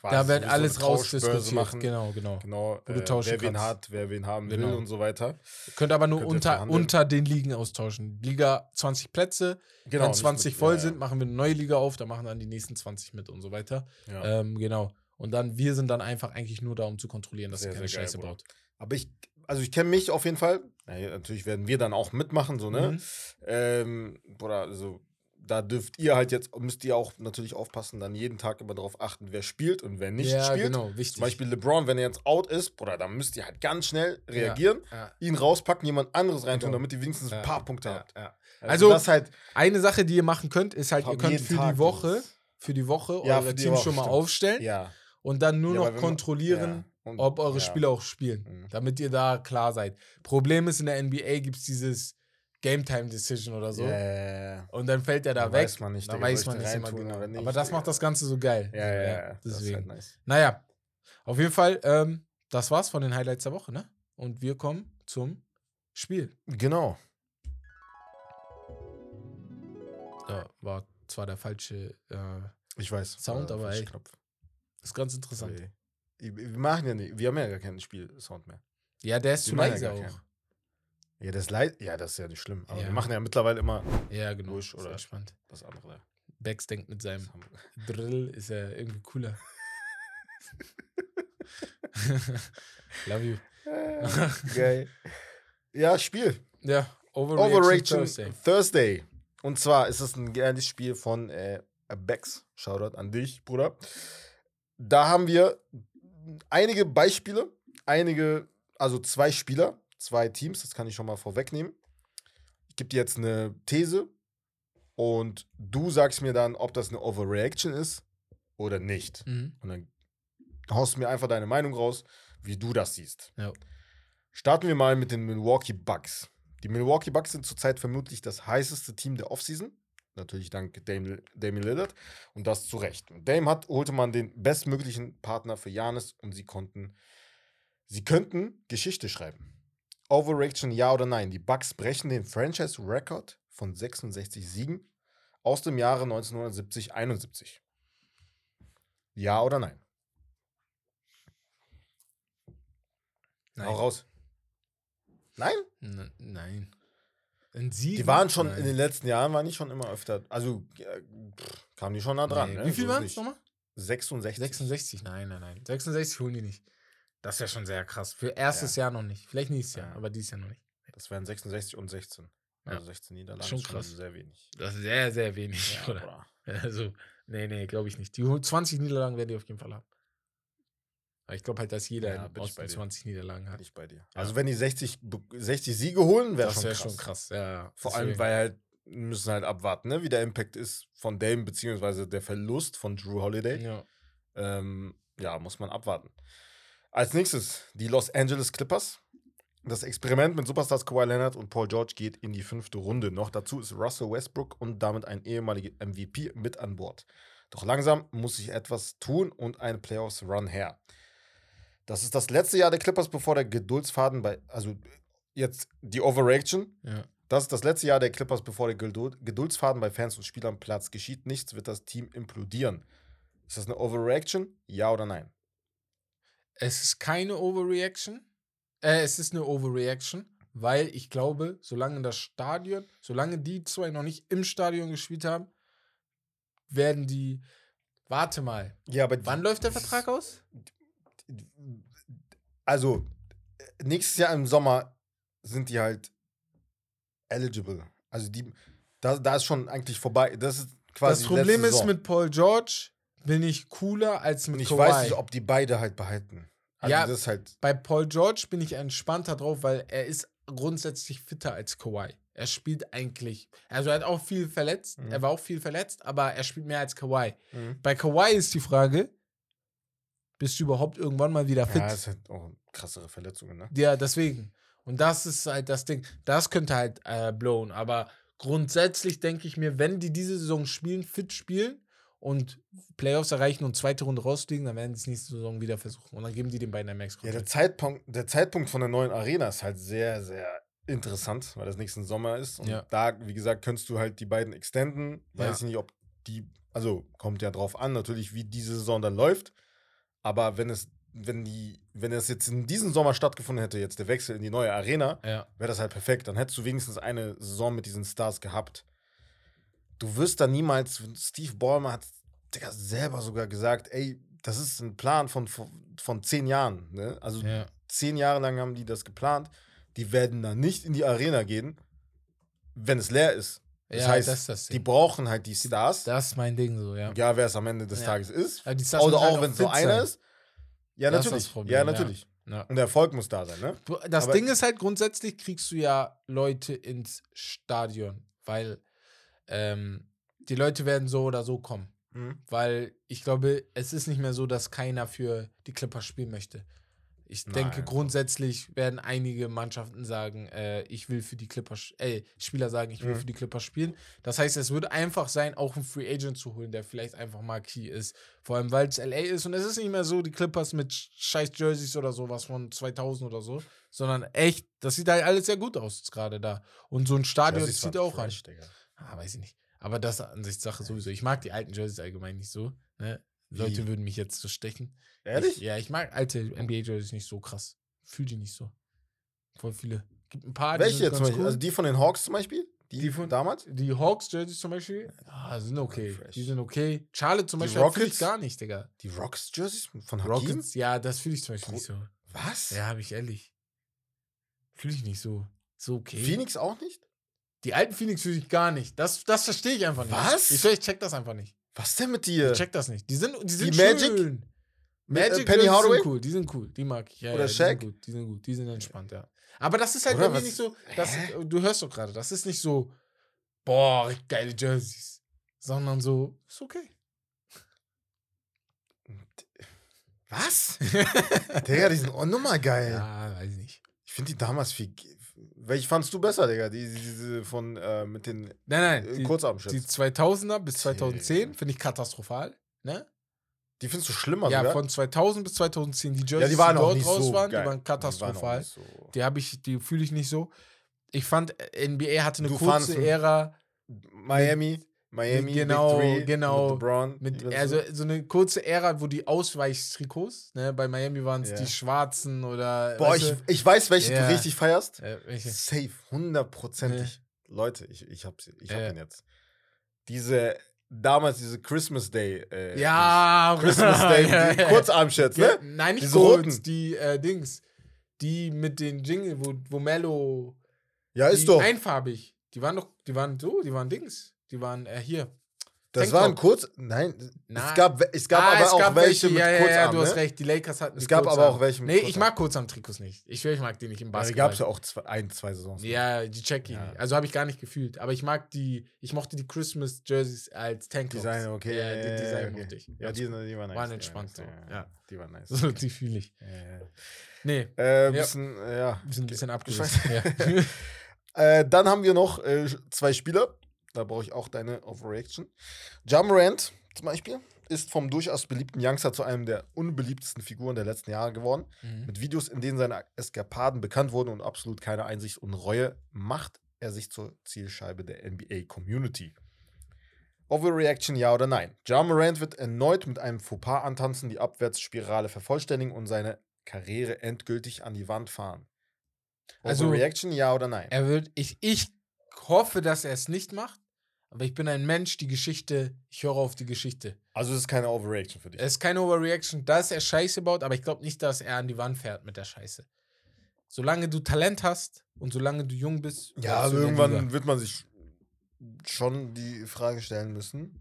Da wird so alles rausdiskutiert. Genau, genau. Genau, Wo du äh, tauschen wer wen kannst. hat, wer wen haben Genau. will und so weiter. Könnt aber nur Könnt ihr unter, unter den Ligen austauschen. Liga 20 Plätze, Genau. Wenn nicht 20 mit- voll ja, sind, machen wir eine neue Liga auf, da machen dann die nächsten 20 mit und so weiter. Ja. Ja. Ähm, genau. Und dann, wir sind dann einfach eigentlich nur da, um zu kontrollieren, dass Sehr, ihr keine sehr geil, Scheiße baut. Aber ich, also ich kenne mich auf jeden Fall. Naja, natürlich werden wir dann auch mitmachen, so, ne? Mhm. Ähm, Bruder, also da dürft ihr halt jetzt, müsst ihr auch natürlich aufpassen, dann jeden Tag immer darauf achten, wer spielt und wer nicht ja, spielt. genau, wichtig. Zum Beispiel LeBron, wenn er jetzt out ist, Bruder, dann müsst ihr halt ganz schnell reagieren, Ja, ihn rauspacken, jemand anderes reintun, Genau. damit ihr wenigstens ja, ein paar Punkte ja, habt. ja. Also, Also, halt, Eine Sache, die ihr machen könnt, ist halt, ihr könnt für Tag die Woche, für die Woche Ja, Teams Woche, schon mal stimmt. aufstellen ja. und dann nur Ja, noch kontrollieren, ja. Und- ob eure ja. Spieler auch spielen, Mhm. damit ihr da klar seid. Problem ist, in der NBA gibt es dieses Game Time Decision oder so. Ja. Und dann fällt er da Dann weg. weiß man nicht, da Digga, weiß man ich nicht da immer genau. nicht, Aber das macht das Ganze so geil. Ja, ja, ja. Deswegen. halt nice. Naja, auf jeden Fall, ähm, das war's von den Highlights der Woche, ne? Und wir kommen zum Spiel. Genau. Ja, war zwar der falsche, äh, Ich weiß. Sound, äh, aber ey, Knopf. ist ganz interessant. Ey. Wir machen ja nicht, wir haben ja gar keinen Spielsound mehr. Ja, der ist Wir zu leise auch. keinen. Ja, das ist leid. Ja, das ist ja nicht schlimm. Aber Ja. wir machen ja mittlerweile immer Ja, genau. Ruhig, ist oder? entspannt. das andere. Bex denkt mit seinem Das haben- Drill ist ja irgendwie cooler. *laughs* *laughs* Love you. Geil. *laughs* Ja, Spiel. Ja, Overreaction, Overreaction Thursday. Thursday. Und zwar ist es ein geiles Spiel von äh, Bex. Shoutout an dich, Bruder. Da haben wir einige Beispiele, einige, also zwei Spieler, zwei Teams, das kann ich schon mal vorwegnehmen. Ich gebe dir jetzt eine These und du sagst mir dann, ob das eine Overreaction ist oder nicht. Mhm. Und dann haust du mir einfach deine Meinung raus, wie du das siehst. Ja. Starten wir mal mit den Milwaukee Bucks. Die Milwaukee Bucks sind zurzeit vermutlich das heißeste Team der Offseason. Natürlich dank Dame, Damian Lillard. Und das zu Recht. Und Dame hat, holte man den bestmöglichen Partner für Janis und sie konnten, sie könnten Geschichte schreiben. Overreaction, ja oder nein? Die Bucks brechen den Franchise-Record von 66 Siegen aus dem Jahre 1970-71. Ja oder nein? Nein. Hau raus. Nein? N nein. Die waren schon Nein. in den letzten Jahren, waren die schon immer öfter. Also äh, kamen die schon nah dran. Nee. Ne? Wie viel waren es nochmal? 66. 66? Nein, nein, nein. 66 holen die nicht. Das wäre schon sehr krass. Für erstes Jahr noch nicht. Vielleicht nächstes Jahr, Ja. aber dieses Jahr noch nicht. Das wären 66 und 16. Also Ja. 16 Niederlagen. Schon ist krass. Sehr wenig. Das ist sehr, sehr wenig, Ja, oder? Bruder. *laughs* Also, nee, nee, glaube ich nicht. Die holen 20 Niederlagen werden die auf jeden Fall haben. Aber ich glaube halt, dass jeder Ja, dir. 20 Niederlagen hat. Bin ich bei dir. Also wenn die 60, be- 60 Siege holen, wäre das schon, wäre krass. schon krass. Ja, ja. Vor allem, Deswegen. weil halt, müssen halt abwarten, ne? wie der Impact ist von Dame, beziehungsweise der Verlust von Drew Holiday. Ja. Ähm, ja, muss man abwarten. Als nächstes die Los Angeles Clippers. Das Experiment mit Superstars Kawhi Leonard und Paul George geht in die fünfte Runde. Noch dazu ist Russell Westbrook und damit ein ehemaliger MVP mit an Bord. Doch langsam muss sich etwas tun und ein Playoffs-Run her. Das ist das letzte Jahr der Clippers, bevor der Geduldsfaden bei, also jetzt die Overreaction. Ja. Das ist das letzte Jahr der Clippers, bevor der Geduld, Geduldsfaden bei Fans und Spielern Platz geschieht. Nichts wird das Team implodieren. Ist das eine Overreaction? Ja oder nein? Es ist keine Overreaction. Äh, es ist eine Overreaction, weil ich glaube, solange das Stadion, solange die zwei noch nicht im Stadion gespielt haben, werden die. Warte mal. Ja, aber Wann läuft der Vertrag aus? Also, äh, nächstes Jahr im Sommer sind die halt eligible. Also, die, da, da ist schon eigentlich vorbei. Das ist quasi. das Problem ist, mit Paul George bin ich cooler als mit Und ich Kawhi. weiß nicht, ob die beide halt behalten. Also, Ja. das ist halt. Bei Paul George bin ich entspannter drauf, weil er ist grundsätzlich fitter als Kawhi. Er spielt eigentlich, also er hat auch viel verletzt, Mhm. er war auch viel verletzt, aber er spielt mehr als Kawhi. Mhm. Bei Kawhi ist die Frage, bist du überhaupt irgendwann mal wieder fit? Ja, ist halt auch krassere Verletzungen, ne? Ja, deswegen. Und das ist halt das Ding. Das könnte halt äh, blown. Aber grundsätzlich denke ich mir, wenn die diese Saison spielen, fit spielen und Playoffs erreichen und zweite Runde rausfliegen, dann werden die es nächste Saison wieder versuchen. Und dann geben die den beiden max Ja, der Zeitpunkt, der Zeitpunkt von der neuen Arena ist halt sehr, sehr interessant, weil das nächsten Sommer ist. Und Ja. da, wie gesagt, könntest du halt die beiden extenden. Ja. Weiß ich nicht, ob die, also kommt ja drauf an, natürlich, wie diese Saison dann läuft. Aber wenn es, wenn die, wenn es jetzt in diesem Sommer stattgefunden hätte, jetzt der Wechsel in die neue Arena, Ja. wäre das halt perfekt. Dann hättest du wenigstens eine Saison mit diesen Stars gehabt. Du wirst da niemals, Steve Ballmer hat Digga, selber sogar gesagt, ey, das ist ein Plan von, von, von zehn Jahren. Ne? Also ja. zehn Jahre lang haben die das geplant. Die werden da nicht in die Arena gehen, wenn es leer ist. Das ja, heißt, das das die brauchen halt die Stars. Das ist mein Ding so, ja. Ja, wer es am Ende des Ja. Tages ist. Oder müssen halt auch wenn es so einer ist. Ja, Das ist natürlich. das Problem, ja, natürlich. Ja. Und der Erfolg muss da sein, ne? Das Aber- Ding ist halt, grundsätzlich kriegst du ja Leute ins Stadion, weil ähm, die Leute werden so oder so kommen. Mhm. Weil ich glaube, es ist nicht mehr so, dass keiner für die Clippers spielen möchte. Ich denke, Nein. grundsätzlich werden einige Mannschaften sagen, äh, ich will für die Clippers, äh, Spieler sagen, ich will Mhm. für die Clippers spielen. Das heißt, es würde einfach sein, auch einen Free Agent zu holen, der vielleicht einfach mal key ist. Vor allem, weil es LA ist und es ist nicht mehr so die Clippers mit scheiß Jerseys oder sowas von 2000 oder so, sondern echt, das sieht halt alles sehr gut aus gerade da. Und so ein Stadion zieht waren auch an. Digga. Ah, weiß ich nicht. Aber das an sich Sache sowieso. Ich mag die alten Jerseys allgemein nicht so. Ne? Leute würden mich jetzt so stechen. Ehrlich? Ich, ja, ich mag alte NBA-Jerseys nicht so krass. Fühl die nicht so. Voll viele. Gibt ein paar, Welche jetzt zum Beispiel? cool. Also die von den Hawks zum Beispiel? Die, Die von- damals? die Hawks-Jerseys zum Beispiel, ah, sind okay. fresh. Die sind okay. Charlotte zum Die Beispiel fühle ich Rockets? gar nicht, Digga. Die Rocks Jerseys von Hakim? Rockets, ja, das fühle ich zum Beispiel nicht so. Was? Ja, habe ich ehrlich. Fühle ich nicht so. So okay. Phoenix auch nicht? Die alten Phoenix fühle ich gar nicht. Das, das verstehe ich einfach nicht. Was? Ich, ich check das einfach nicht. Was denn mit dir? Ich check das nicht. Die sind, die sind Magic? schön. Äh, Magic Penny Jerseys Hardaway? sind cool. Die sind cool. Die mag ich. Ja, Oder ja, die Shaq? sind gut. Die sind gut. Die sind entspannt, ja. Aber das ist halt Oder bei mir was? nicht so. Das, Hä? du hörst doch gerade, das ist nicht so, boah, geile Jerseys. Sondern so, ist okay. Was? *laughs* Digga, die sind auch nochmal geil. Ja, weiß ich nicht. Ich finde die damals viel. Welche fandst du besser, Digga? Die, diese von äh, mit den Nein, nein. äh, Die, Kurzarmschützen. die Die, 2000er bis Digga. 2010 finde ich katastrophal. Ne? findest du schlimmer ja, sogar? von 2000 bis 2010. Die Jerseys, ja, die waren die dort nicht raus so waren, geil. die waren katastrophal. nicht so- Die habe ich, die fühle ich nicht so. Ich fand, äh, NBA hatte eine Du kurze Ära Miami, Miami, Genau, Three, genau. Mit LeBron. mit, also so eine kurze Ära, wo die Ausweichstrikots, ne, bei Miami waren es Ja. die schwarzen oder. Boah, weißt ich, du, ich weiß, welche Ja. du richtig feierst. äh, welche? Safe, hundertprozentig. Leute, ich, ich hab, ich hab Ja. ihn jetzt. Diese, damals diese Christmas Day. Äh, Ja, *laughs* Christmas Day, ja, ja. Kurzarmshirts, Ja, ne? Nein, nicht Diese kurz, roten. die äh, Dings. Die mit den Jingle, wo, wo Mello. Ja, ist doch. Einfarbig. Die waren doch, die waren so, die waren Dings. Die waren äh, hier. Das Tanktop. waren kurz. Nein, Na. es gab, es gab Ah, aber es auch gab welche mit ja, ja, Kurzarm. ja, du hast ne? recht. Die Lakers hatten Es gab aber Kurzarm. auch welche mit Nee, ich Kurzarm. mag Kurzarm-Trikots nicht. Ich schwöre, ich mag die nicht im Ja, die Basketball. gab es ja auch zwei, ein, zwei Saisons. Ja, die check ich Ja. Also habe ich gar nicht gefühlt. Aber ich mag die, ich mochte die Christmas Jerseys als Tanktops. Design, okay. Ja, die Design okay. mochte ich. Ja, die, die waren nice. waren die entspannt so, ja. Die waren nice. *laughs* So, die fühle ich. Nee, Äh, bisschen, äh, ja. wir sind ein bisschen Ich. *laughs* Ja. *laughs* Äh, dann haben wir noch äh, zwei Spieler. Da brauche ich auch deine Overreaction. Jamorant zum Beispiel ist vom durchaus beliebten Youngster zu einem der unbeliebtesten Figuren der letzten Jahre geworden. Mhm. Mit Videos, in denen seine Eskapaden bekannt wurden und absolut keine Einsicht und Reue, macht er sich zur Zielscheibe der NBA-Community. Overreaction, ja oder nein? Ja Morant wird erneut mit einem Fauxpas antanzen, die Abwärtsspirale vervollständigen und seine Karriere endgültig an die Wand fahren. Also, Overreaction, ja oder nein? Er wird, ich, ich hoffe, dass er es nicht macht. Aber ich bin ein Mensch, die Geschichte, ich höre auf die Geschichte. Also es ist keine Overreaction für dich. Es ist keine Overreaction, dass er Scheiße baut, aber ich glaube nicht, dass er an die Wand fährt mit der Scheiße. Solange du Talent hast und solange du jung bist. ja, in der Liga. irgendwann wird man sich schon die Frage stellen müssen.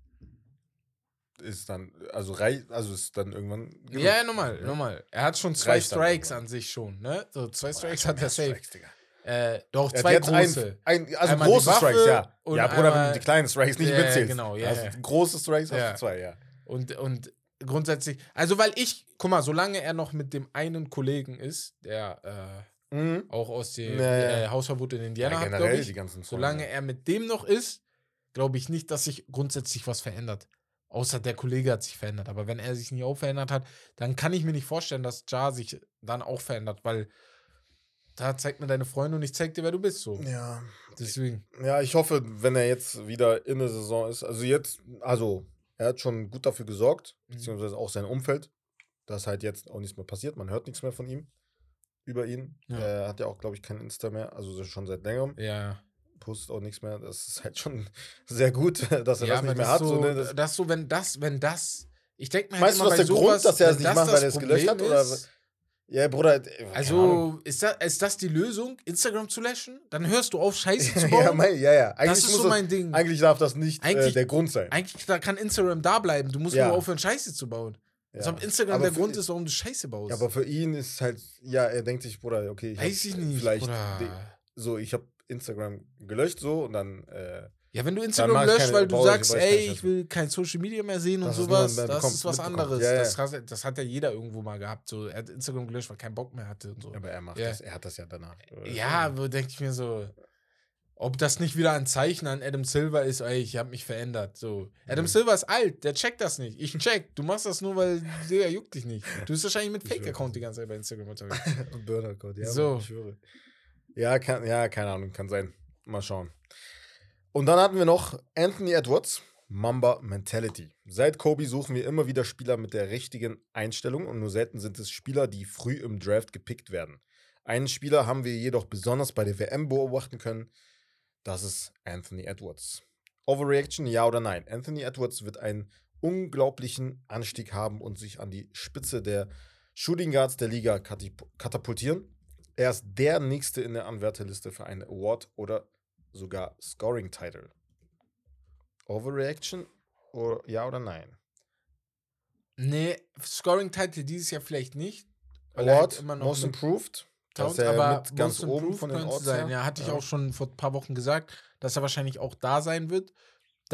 Ist dann, also rei also ist dann irgendwann. genug. Ja, ja, nochmal, Ja. nochmal. Er hat schon zwei Reicht Strikes irgendwann. an sich schon, ne? So zwei Strikes schon hat er safe. Strikes, Digga. Äh, doch, hat zwei große. Ein, ein, also Einmal große Waffe Strikes, ja. und Ja, Bruder, wenn einmal- du die kleinen Strikes nicht Ja, mitzählst. genau, ja, Also ja. Große Strikes hast Ja. du zwei, ja. Und, und grundsätzlich, also weil ich, guck mal, solange er noch mit dem einen Kollegen ist, der äh, Mhm. auch aus dem Ja, ja. äh, Hausverbot in Indiana Ja, hat, generell glaube ich, die ganzen solange Freunde. er mit dem noch ist, glaube ich nicht, dass sich grundsätzlich was verändert. Außer der Kollege hat sich verändert. Aber wenn er sich nicht auch verändert hat, dann kann ich mir nicht vorstellen, dass Ja sich dann auch verändert, weil da zeigt mir deine Freunde und ich zeig dir, wer du bist. So. Ja. Deswegen. ja, ich hoffe, wenn er jetzt wieder in der Saison ist, also jetzt, also er hat schon gut dafür gesorgt, Mhm. beziehungsweise auch sein Umfeld, dass halt jetzt auch nichts mehr passiert. Man hört nichts mehr von ihm, über ihn. Ja. Er hat ja auch, glaube ich, kein Insta mehr, also schon seit längerem. Ja. Postet auch nichts mehr. Das ist halt schon *laughs* sehr gut, *laughs* dass er ja, das nicht mehr das hat. So, So, ne? das, das so, wenn das, wenn das. Ich denke mir halt Meinst du, immer das bei ist der Grund, sowas, dass er es nicht das macht, weil er es gelöscht hat, Problem oder ist, ja, Bruder. äh. Also, ist das, ist das die Lösung, Instagram zu löschen? Dann hörst du auf, Scheiße *laughs* zu bauen. ja, mein, ja, ja. Eigentlich, das ist so das, mein Ding. eigentlich darf das nicht äh, der Grund sein. Eigentlich da kann Instagram da bleiben. Du musst Ja. nur aufhören, Scheiße zu bauen. Als Ja. ob Instagram Aber der Grund ist, warum du Scheiße baust. Ja, aber für ihn ist halt, ja, er denkt sich, Bruder, okay, ich Weiß ich nicht. vielleicht so, ich habe Instagram gelöscht so und dann äh, Ja, wenn du Instagram löscht, keine- weil du sagst, ich ey, ich will kein Social Media mehr sehen und Dass es sowas, mehr das bekommt- ist was anderes. Ja, ja. Das, hat, das hat ja jeder irgendwo mal gehabt. So, er hat Instagram gelöscht, weil er keinen Bock mehr hatte und so. aber er macht Ja. das, er hat das ja danach. Ja, wo denke ich mir so, ob das nicht wieder ein Zeichen an Adam Silver ist, ey, ich habe mich verändert. So. Adam Mhm. Silver ist alt, der checkt das nicht. Ich check. Du machst das nur, weil der juckt dich nicht. Du bist wahrscheinlich mit. Fake-Account die ganze Zeit bei Instagram unterwegs. *laughs* Und Burner Code, ja, So. Ich schwöre. Ja, kann, ja, keine Ahnung, kann sein. Mal schauen. Und dann hatten wir noch Anthony Edwards, Mamba Mentality. Seit Kobe suchen wir immer wieder Spieler mit der richtigen Einstellung und nur selten sind es Spieler, die früh im Draft gepickt werden. Einen Spieler haben wir jedoch besonders bei der WM beobachten können. Das ist Anthony Edwards. Overreaction, ja oder nein? Anthony Edwards wird einen unglaublichen Anstieg haben und sich an die Spitze der Shooting Guards der Liga katapultieren. Er ist der nächste in der Anwärterliste für einen Award oder sogar Scoring Title. Overreaction oder ja oder nein? Nee, Scoring-Title dieses Jahr vielleicht nicht. er halt Award, immer noch Most Improved. Towns, Das ist ja aber mit ganz oben von den Orts sein. Ja, hatte ich Ja. auch schon vor ein paar Wochen gesagt, dass er wahrscheinlich auch da sein wird.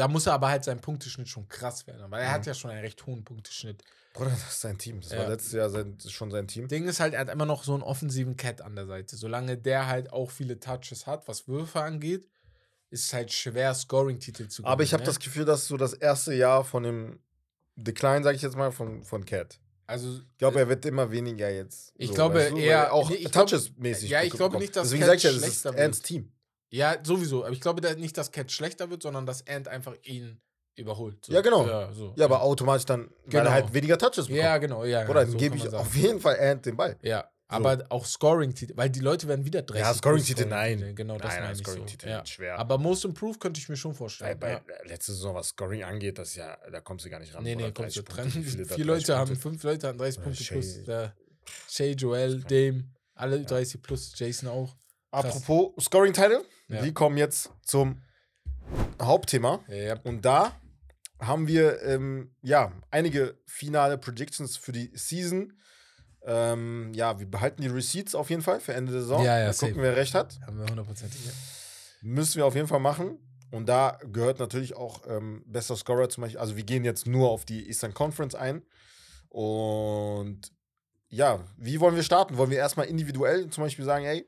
Da muss er aber halt sein Punkteschnitt schon krass werden, weil er Mhm. hat ja schon einen recht hohen Punkteschnitt. Bruder, das ist sein Team. Das Ja. war letztes Jahr sein, schon sein Team. Ding ist halt, er hat immer noch so einen offensiven Cat an der Seite. Solange der halt auch viele Touches hat, was Würfe angeht, ist es halt schwer, Scoring-Titel zu gewinnen. Aber ich habe ne? das Gefühl, dass so das erste Jahr von dem Decline, sage ich jetzt mal, von, von Cat. Also, Ich glaube, er wird immer weniger jetzt. Ich so, glaube weißt du, eher- er auch nee, Touches-mäßig. ja, ich glaube nicht, dass Deswegen Cat sag ich ja, das ist. Ants Team. Ja, sowieso. Aber ich glaube da nicht, dass Cat schlechter wird, sondern dass Ant einfach ihn überholt. So. Ja, genau. Ja, so. Ja, aber automatisch dann, Genau. er halt weniger Touches bekommt. Ja, genau, ja. Oder ja, dann so gebe ich man auf sagen. jeden Fall Ant den Ball. Ja, aber auch Scoring-Titel, weil die Leute werden wieder 30. Ja, Scoring-Titel, nein. Genau, das Nein, meine ich so. Scoring-Titel Ja. sind schwer. Aber Most Improved könnte ich mir schon vorstellen. bei ja. letzte Saison, was Scoring angeht, das ja, da kommst du gar nicht ran. Nee, nee, kommst du 30 dran. Da Vier 30 Leute haben, fünf Leute haben 30 Ja, Punkte Shay- plus. Der Shay, Joel, Dame, alle 30 plus, Jason auch. Krass. Apropos Scoring-Title, Ja. wir kommen jetzt zum Hauptthema. Ja, Und da haben wir ähm, ja einige finale Predictions für die Season. Ähm, ja, wir behalten die Receipts auf jeden Fall für Ende der Saison. Ja, ja, gucken, wer recht hat. Haben wir hundertprozentig. Ja. Müssen wir auf jeden Fall machen. Und da gehört natürlich auch ähm, bester Scorer zum Beispiel. Also wir gehen jetzt nur auf die Eastern Conference ein. Und ja, wie wollen wir starten? Wollen wir erstmal individuell zum Beispiel sagen, ey,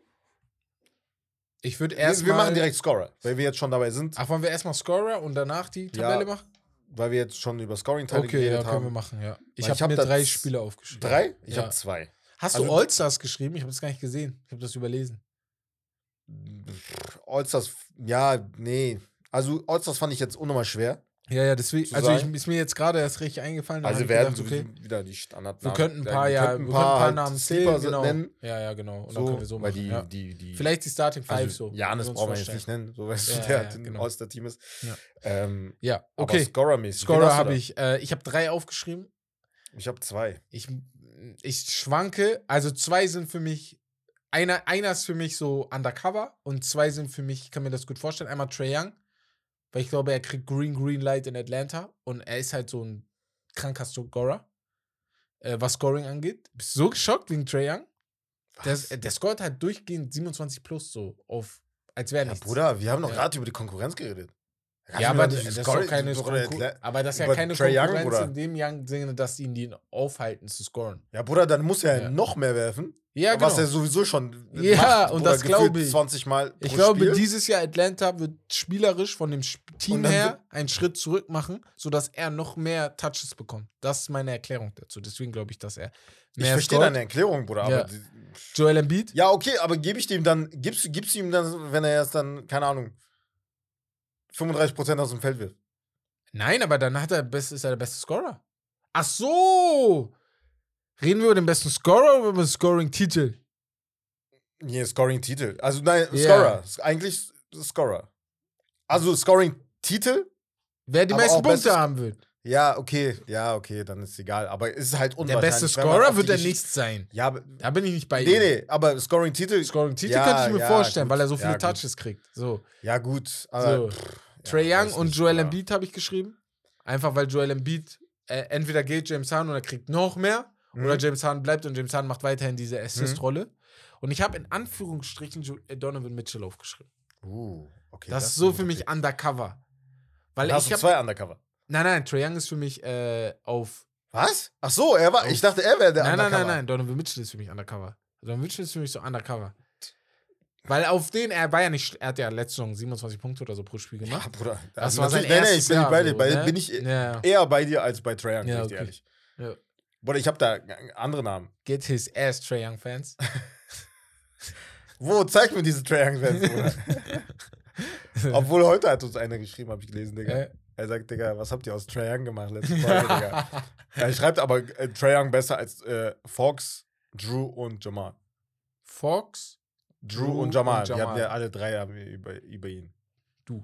Ich würde wir, erst wir machen direkt Scorer, weil wir jetzt schon dabei sind, Ach, wollen wir erstmal Scorer und danach die Tabelle machen? weil wir jetzt schon über Scoring-Teile Okay, ja, geredet können wir haben. machen, ja. Ich habe hab mir drei Spiele aufgeschrieben. Drei? Ich Ja. habe zwei. Hast Also- du Allstars geschrieben? Ich habe das gar nicht gesehen. Ich habe das überlesen. Allstars, ja, nee. Also Allstars fand ich jetzt unnormal schwer. Ja, ja, deswegen. Also ich, ist mir jetzt gerade erst richtig eingefallen. dann Also werden gedacht, okay, wieder die Standard. wir könnten ein paar, ja, wir könnten ein paar halt Namen Sleeper zählen, genau. nennen. Ja, ja, genau. Und dann So, können wir so weil machen. die, ja. die, die, Vielleicht die Starting Five also, so. Janis brauchen wir jetzt nicht nennen, so weißt Ja, du, der ja, halt im genau. All-Star-Team ist. Ja. Ähm, Ja, okay. Scorer-mäßig. Scorer habe ich. Äh, ich habe drei aufgeschrieben. Ich habe zwei. Ich, ich schwanke. Also zwei sind für mich. Einer, einer ist für mich so undercover und zwei sind für mich, ich kann mir das gut vorstellen. Einmal Trey Young, weil ich glaube, er kriegt Green Green Light in Atlanta und er ist halt so ein kranker Scorer, äh, was Scoring angeht. Bist du so geschockt wegen Trey Young? Der, der scoret halt durchgehend 27 plus so auf, als wäre Ja, nichts. Bruder, wir haben doch Ja. gerade über die Konkurrenz geredet. Ja, aber das Scoring- doch keine Aber das ist ja keine Young, Konkurrenz Bruder. in dem Young Sinne, dass ihn die aufhalten zu scoren. Ja, Bruder, dann muss er Ja. noch mehr werfen. Ja, genau. Was er sowieso schon Ja, macht, und Bruder, das glaub gefühlt ich. 20 Mal pro Ich glaube, Spiel. dieses Jahr Atlanta wird spielerisch von dem Team her einen Schritt zurück machen, sodass er noch mehr Touches bekommt. Das ist meine Erklärung dazu. Deswegen glaube ich, dass er Ich verstehe deine Erklärung, Bruder, Ja. Joel Embiid? Ja, okay, aber gebe ich dem dann, gibst, gibst du ihm dann, wenn er erst dann, keine Ahnung, 35% aus dem Feld wirft? Nein, aber dann hat er ist er der beste Scorer. Ach so! Reden wir über den besten Scorer oder über den Scoring-Titel? Nee, Scoring-Titel. Also nein, Ja. Scorer. Eigentlich Scorer. Also Scoring-Titel? Wer die meisten Punkte haben wird. Ja, okay, ja, okay, dann ist egal. Aber es ist halt Der unwahrscheinlich. beste wenn man Scorer wird er nicht sein. Ja, Da bin ich nicht bei nee, ihm. nee, aber Scoring-Titel. Scoring-Titel Ja, könnte ich mir ja, vorstellen, gut. weil er so viele Ja. Touches kriegt. So. Ja, gut. So. Trey Young und Joel Bruder. Embiid habe ich geschrieben. Einfach weil Joel Embiid äh, entweder geht James Harden und er kriegt noch mehr Mhm. oder James Harden bleibt und James Harden macht weiterhin diese Assist-Rolle. Und ich habe in Anführungsstrichen äh, Donovan Mitchell aufgeschrieben. Uh, okay. das, ist so für mich undercover. Weil ich habe zwei Undercover. Nein, nein, Trae Young ist für mich äh, auf. Was? Ach so, er war. Ich dachte, er wäre der nein, nein, Undercover. nein, nein, Donovan Mitchell ist für mich undercover. Donovan Mitchell ist für mich so undercover. Weil auf den, er war ja nicht, er hat ja letzte Saison 27 Punkte oder so pro Spiel Ja, gemacht. Bruder. das Also war sein nee, nee, erstes ich bin Jahr. bei dir. Bei, ne? bin ich ja. eher bei dir als bei Trae Young, Ja, bin ich dir okay. ehrlich. Ja. Bruder, ich habe da andere Namen. Get his ass, Trae Young Fans. *laughs* Wo? Zeig mir diese Trae Young-Fans, Bruder. *laughs* Obwohl heute hat uns einer geschrieben, habe ich gelesen, Digga. Er sagt, Digga, was habt ihr aus Trae Young gemacht letzte *laughs* Folge, Digga? Er schreibt aber äh, Trae Young besser als äh, Fox, Drew und Jamal. Fox, Drew, Drew und Jamal. und Wir hatten Jamal. ja alle drei über, über ihn. du.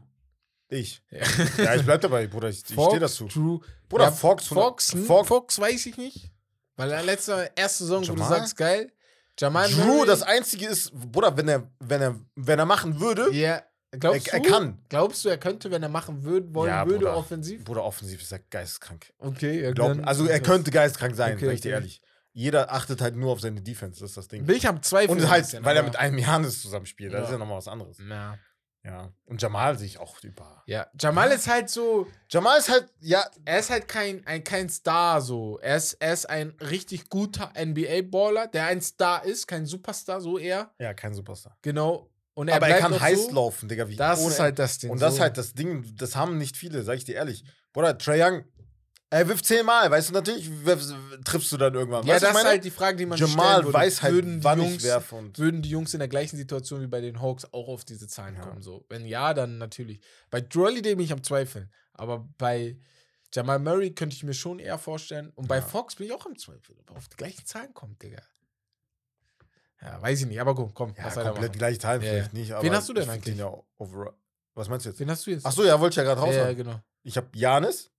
Ich. Ja. Ja, ich bleib dabei, Bruder. Ich, ich Fox, stehe dazu. Drew. Bruder, Ja, Fox, Fox, hm, Fox, Fox weiß ich nicht. Weil er letzte, erste Saison, wo du Jamal? sagst, geil. Jamal Drew, Murray, das einzige ist, Bruder, wenn er, wenn er, wenn er machen würde, Ja, glaubst er, er du? kann. Glaubst du, er könnte, wenn er machen würde, wollen Ja, würde, Bruder. offensiv? Bruder, offensiv ist er geisteskrank. Okay, ja, Glaub, dann- also er könnte geistkrank sein, Okay, dir okay. ehrlich. Jeder achtet halt nur auf seine Defense, das ist das Ding. Bin ich am Zweifel. Und halt, bisschen, weil er mit einem Janis zusammenspielt, das Ja. ist ja nochmal was anderes. Ja. Ja. Und Jamal sehe ich auch über. ja, Jamal ist halt so, Jamal ist halt, ja, er ist halt kein, ein, kein Star so. Er ist, er ist ein richtig guter NBA-Baller, der ein Star ist, kein Superstar, so eher. ja, kein Superstar. Genau. Und er Aber er kann heiß so. laufen, Digga. Wie Das ohne ist halt das Ding. Und das so. ist halt das Ding, das haben nicht viele, sag ich dir ehrlich. Bruder, Trae Young, er wirft zehnmal, weißt du, natürlich wirfst, triffst du dann irgendwann. Ja, weißt das ist halt die Frage, die man Jamal stellen würde. weiß halt, würden die wann Jungs, ich werfe. Würden die Jungs in der gleichen Situation wie bei den Hawks auch auf diese Zahlen Ja. kommen? So. Wenn ja, dann natürlich. Bei Holiday bin ich am Zweifeln. Aber bei Jamal Murray könnte ich mir schon eher vorstellen. Und bei Ja. Fox bin ich auch am Zweifeln, ob er auf die gleichen Zahlen kommt, Digga. Ja, weiß ich nicht. Aber gut, komm, ja, komplett machen? gleich teilen Ja, vielleicht ja. nicht. Wen hast du denn eigentlich? Ja. Was meinst du jetzt? Wen hast du jetzt? Achso, ja, wollte ich ja gerade raus. ja, genau. Ich habe Janis.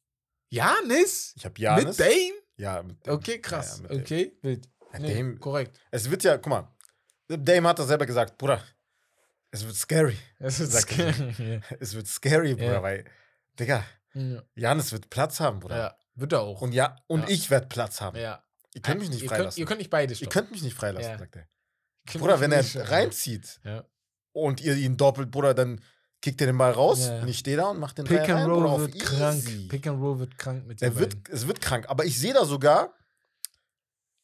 Janis? Ich habe Mit Janis. Dame? Ja, mit Dame. Okay, krass. Ja, mit okay, wild. Nee, Dame- korrekt. Es wird ja, guck mal, Dame hat das selber gesagt, Bruder, es wird scary. Es er scary. Es wird scary, Bruder, weil, Digga, Ja. Janis wird Platz haben, Bruder. ja. Wird er auch. Und ja, und ich werde Platz haben. ja. Ihr könnt mich nicht ihr freilassen. könnt, ihr könnt nicht beide Ihr stoppen. könnt mich nicht freilassen, sagt er. Könnt Bruder, wenn er nicht reinzieht Ja. und ihr ihn doppelt, Bruder, dann kickt er den Ball raus Ja. und ich stehe da und mach den Pick and rein, Bruder, Roll auf wird krank. easy. Pick and Roll wird krank mit Er wird, es wird krank. Aber ich sehe da sogar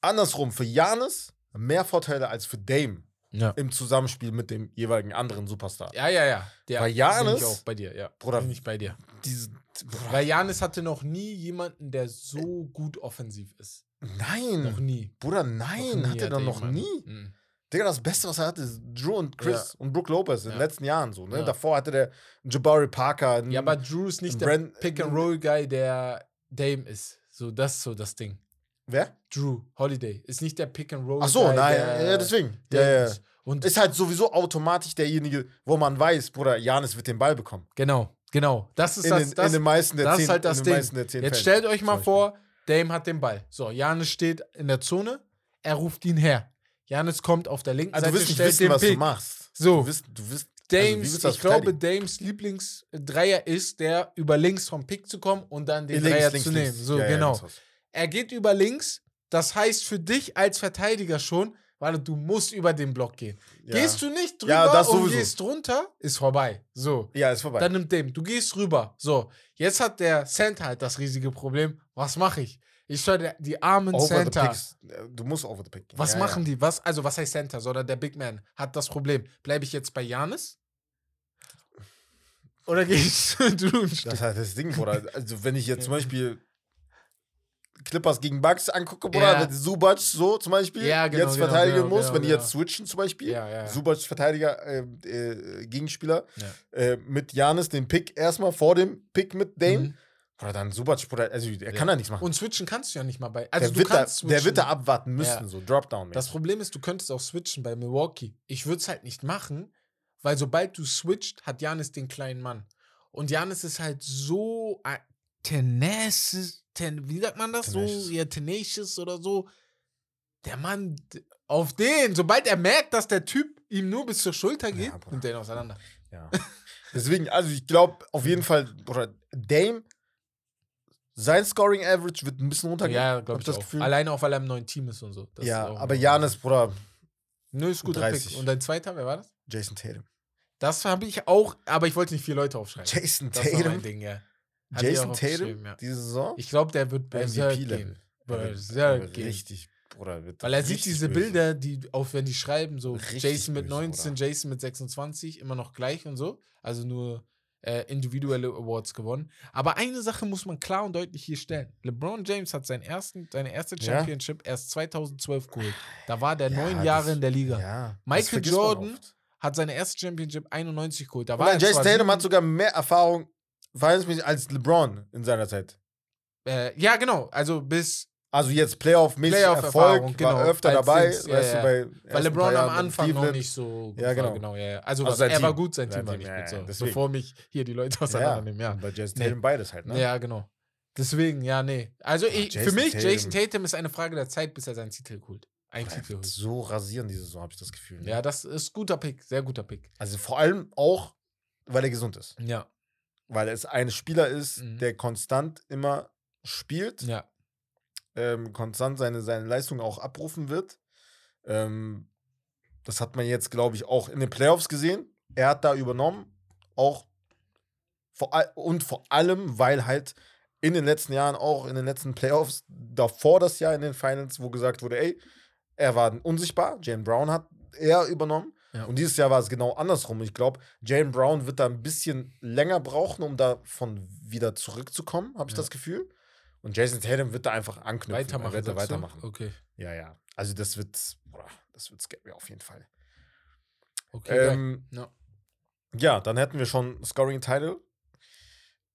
andersrum für Janis mehr Vorteile als für Dame Ja. im Zusammenspiel mit dem jeweiligen anderen Superstar. Ja, ja, ja. Der Bei ich auch bei dir, ja. Bruder, bin ich bei dir. Diese, Bruder, Weil Janis hatte noch nie jemanden, der so gut offensiv ist. nein, Noch nie. Bruder, Noch nein, nie hat er noch nie. Mhm. Digga, das Beste, was er hatte, ist Drew und Chris und Brooke Lopez in den Ja. letzten Jahren so. Ne? Ja. Davor hatte der Jabari Parker. Ja, aber Drew ist nicht der Brand- Pick-and-Roll-Guy, der Dame ist. So, das ist so das Ding. Wer? Drew Holiday ist nicht der Pick-and-Roll. Ach so, Guy, nein, der ja, deswegen. Ja, ja. Ist. Und Ist halt sowieso automatisch derjenige, wo man weiß, Bruder, Janis wird den Ball bekommen. genau, genau. Das ist In, das, den, das, in den meisten der das zehn, ist halt das Ding. der Jetzt Fällen. stellt euch mal vor, Dame hat den Ball. So, Janis steht in der Zone, er ruft ihn her. Janis kommt auf der linken Also, du Seite, wirst nicht wissen, was Pick. du machst. So. Du wirst, du wirst, also, Dames, du das ich glaube? Dames Lieblingsdreier ist, der über links vom Pick zu kommen und dann den Links, Dreier links, zu links. nehmen. So, Ja, ja, genau. war's. er geht über links. Das heißt für dich als Verteidiger schon, weil du musst über den Block gehen. Ja. Gehst du nicht drüber Ja, das und gehst runter, ist vorbei. So. Ja, ist vorbei. Dann nimmt dem. Du gehst rüber. So. Jetzt hat der Center halt das riesige Problem. Was mache ich? Ich der- die armen over Center. Du musst over the pick gehen. Was ja, machen ja. die? Was, also, was heißt Center? Sondern der Big Man hat das Problem. Bleibe ich jetzt bei Janis? Oder gehe ich zu *laughs* Stück? Das halt das Ding, Bruder. Also, wenn ich jetzt zum Beispiel Clippers gegen Bucks angucke, Bruder, Ja. mit Subac so zum Beispiel Ja, genau, jetzt genau, verteidigen genau, muss, genau, wenn die genau. jetzt switchen zum Beispiel, Ja, ja. Subac Verteidiger, äh, äh, Gegenspieler, Ja. äh, mit Janis den Pick erstmal vor dem Pick mit Dame, Mhm. Bruder, dann Subac, also er kann Ja. da nichts machen. Und switchen kannst du ja nicht mal bei. Also der, du wird da, kannst der wird da abwarten müssen, Ja. so Dropdown. Das Problem ist, du könntest auch switchen bei Milwaukee. Ich würde es halt nicht machen, weil sobald du switcht, hat Janis den kleinen Mann. Und Janis ist halt so äh, tenacious, ten, wie sagt man das? Tenacious. So, ja, tenacious oder so. Der Mann, auf den, sobald er merkt, dass der Typ ihm nur bis zur Schulter geht, Bruder. nimmt er ihn auseinander. Ja. Deswegen, also ich glaube auf jeden *laughs* Fall, Bruder, Dame, sein Scoring Average wird ein bisschen runtergehen. Ja, glaube ich das auch. Gefühl. Alleine auch, weil er im neuen Team ist und so. Das ja, aber Janis, Bruder, Nö, ist guter 30. Pick. Und dein zweiter, wer war das? Jason Tatum. Das habe ich auch, aber ich wollte nicht vier Leute aufschreiben. Jason Das war mein Tatum. Ding, ja. Jason Tatum, ja. diese Saison. Ich glaube, der wird Berserk gehen. Er Berserk er. Richtig, Bruder. Wird Weil er sieht diese böse. Bilder, die, auch wenn die schreiben, so Richtig Jason mit böse, 19, Bruder. Jason mit 26, immer noch gleich und so. Also nur äh, individuelle Awards gewonnen. Aber eine Sache muss man klar und deutlich hier stellen. LeBron James hat seinen ersten, seine erste Ja. Championship erst 2012 geholt. Da war der Ja, neun das- Jahre in der Liga. Ja, das Michael Jordan. Hat seine erste Championship 91 geholt. Da war zwar Tatum hat sogar mehr Erfahrung verhältnismäßig als LeBron in seiner Zeit. äh, Ja, genau. Also bis Also jetzt Playoff-mäßig Playoff-Erfahrung, Erfolg, war genau, öfter als dabei, ja, weißt ja. du, bei Weil LeBron am Anfang noch nicht so gut Ja, genau. war. Genau, ja, ja. Also, Also er war Team. gut, sein Team war nicht gut. So. deswegen. Bevor mich hier die Leute auseinandernehmen, ja. bei Jason Nee. Tatum beides halt, ne? Ja, genau. Deswegen, ja, nee. Also ich, für mich, Tatum. Jason Tatum ist eine Frage der Zeit, bis er seinen Titel holt. Ein Titel holt. so rasieren diese Saison, habe ich das Gefühl. Ne? Ja, das ist guter Pick, sehr guter Pick. Also vor allem auch, weil er gesund ist. Ja, Weil es ein Spieler ist, Mhm. der konstant immer spielt, ja. Ähm, konstant seine, seine Leistung auch abrufen wird. Ähm, das hat man jetzt, glaube ich, auch in den Playoffs gesehen. Er hat da übernommen, auch vor, und vor allem, weil halt in den letzten Jahren, auch in den letzten Playoffs, davor das Jahr in den Finals, wo gesagt wurde, ey, er war unsichtbar, Jalen Brown hat er übernommen. Ja. Und dieses Jahr war es genau andersrum. Ich glaube, Jalen Brown wird da ein bisschen länger brauchen, um davon wieder zurückzukommen, habe ich Ja. das Gefühl. Und Jason Tatum wird da einfach anknüpfen. Er Weitermachen. wird da sagst du? weitermachen. Okay. Ja, ja. Also das wird, boah, das wird scary auf jeden Fall. Okay. Ähm, Ja. ja, dann hätten wir schon Scoring Title.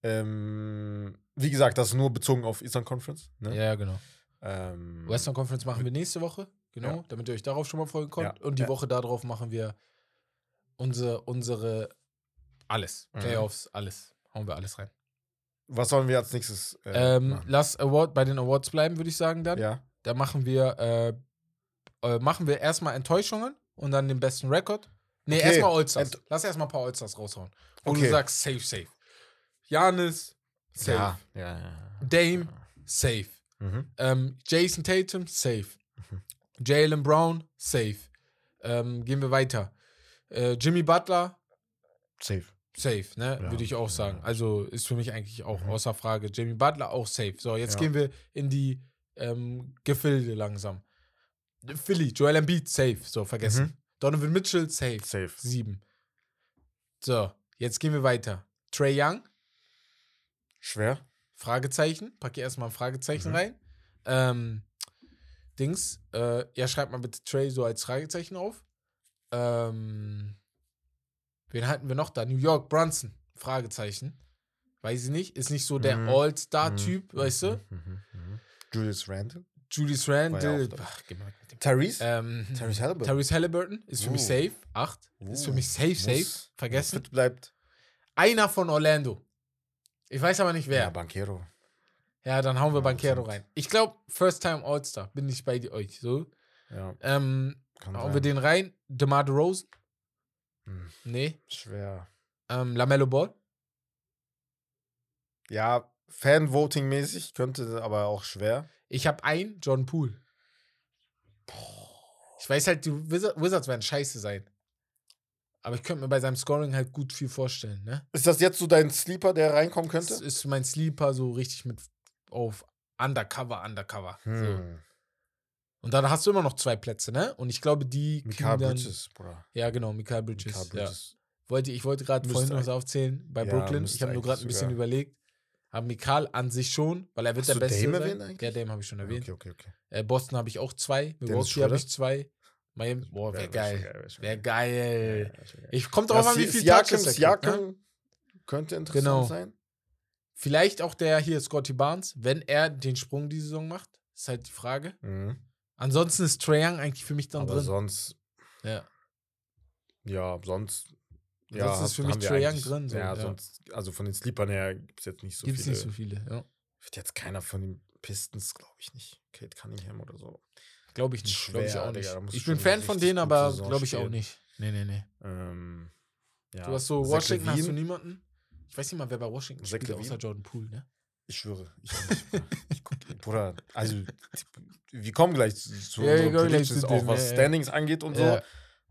Ähm, wie gesagt, das ist nur bezogen auf Eastern Conference. Ne? ja, genau. Ähm, Western Conference machen wir nächste Woche, genau, Ja. damit ihr euch darauf schon mal folgen könnt. Ja, Und die. Woche darauf machen wir unsere, unsere alles. Mhm. Playoffs, alles. Hauen wir alles rein. Was sollen wir als nächstes äh, Ähm, lass Award bei den Awards bleiben, würde ich sagen dann. Ja, Da machen wir, äh, äh, machen wir erstmal Enttäuschungen und dann den besten Rekord. Nee, Okay. erstmal Allstars. Ent- Lass erstmal ein paar Allstars raushauen. Wo Okay. du sagst, safe, safe. Janis, safe. Ja, ja, ja. Dame, safe. Mhm. Ähm, Jason Tatum, safe. Jalen Brown, safe. Ähm, gehen wir weiter. Äh, Jimmy Butler, Safe. Safe, ne? Ja, Würde ich auch sagen. ja. Also ist für mich eigentlich auch Mhm. außer Frage. Jimmy Butler auch safe. So, jetzt Ja. gehen wir in die ähm, Gefilde langsam. Philly, Joel Embiid, safe. So, vergessen. Mhm. Donovan Mitchell, safe. Safe. Sieben. So, jetzt gehen wir weiter. Trey Young, Schwer. Fragezeichen. Pack hier erstmal ein Fragezeichen Mhm. rein. Ähm, Dings, äh, ja, schreibt mal bitte Trey so als Fragezeichen auf. Ähm, wen hatten wir noch da? New York, Brunson. Fragezeichen. Weiß ich nicht. Ist nicht so der Mhm. All-Star-Typ, Mhm, weißt du? mhm, mhm, mhm. Julius Randle. Julius ja Randle. Ach, geh mal mit dem. Tyrese? Ähm, Tyrese Halliburton. Tyrese Halliburton ist für mich Uh. safe. Acht. Ist für mich safe, safe. Muss. Vergessen. Fit bleibt. Einer von Orlando. Ich weiß aber nicht Ja, wer. Banquero. Ja, dann hauen wir Ja, Banquero rein. Ich glaube, First Time All-Star. Bin ich bei euch. So. Ja, Ähm, hauen wir den rein. DeMar DeRozan? Hm, Nee. Schwer. Ähm, Lamello Ball? Ja, Fan-Voting-mäßig könnte aber auch schwer. Ich habe einen, John Poole. Ich weiß halt, die Wizard Wizards werden scheiße sein. Aber ich könnte mir bei seinem Scoring halt gut viel vorstellen, ne? Ist das jetzt so dein Sleeper, der reinkommen Das könnte? ist mein Sleeper so richtig mit auf Undercover, Undercover. So. Und dann hast du immer noch zwei Plätze, ne? Und ich glaube, die Mikael kriegen dann, Bridges, Bruder. Ja, genau, Mikael Bridges. Mikael Ja. Bridges. Wollte, ich wollte gerade vorhin noch was aufzählen bei Ja, Brooklyn. Ich habe nur gerade ein bisschen sogar. überlegt. Aber Mikal an sich schon, weil er wird Hast der Beste Dame sein. erwähnt eigentlich? Ja, Dame habe ich schon erwähnt. Okay, okay, okay. Äh, Boston habe ich auch zwei. Milwaukee habe ich zwei. Miami, boah, wäre Wär- geil. Wäre Ja, geil. wär geil. Ich kommt drauf Ja, an, wie viel Siakam, Touches ne? Siakam könnte interessant Genau. sein. Vielleicht auch der hier, Scotty Barnes, wenn er den Sprung die Saison macht. Ist halt die Frage. Mhm. Ansonsten ist Trae Young eigentlich für mich dann Aber drin. sonst, ja. ja, sonst. Sonst ist für mich Trae Young drin, so, ja, ja. sonst, also von den Sleepern her gibt es jetzt nicht so Gibt es viele. nicht so viele. Ja. Wird jetzt keiner von den Pistons, glaube ich nicht. Kate Cunningham oder so. Glaube ich nicht. Glaube ich auch nicht. Digga, ich bin Fan von denen, aber glaube ich auch nicht. Nee, nee, nee. Ähm, ja. Du hast so Zach Washington, hast du niemanden? Ich weiß nicht mal, wer bei Washington Zach spielt, außer Levine? Jordan Poole, ne? Ich schwöre. Ich, Bruder. ich guck, Bruder, also wir kommen gleich zu, zu Ja, gleich Predictions, auch was ja, ja. Standings angeht und so.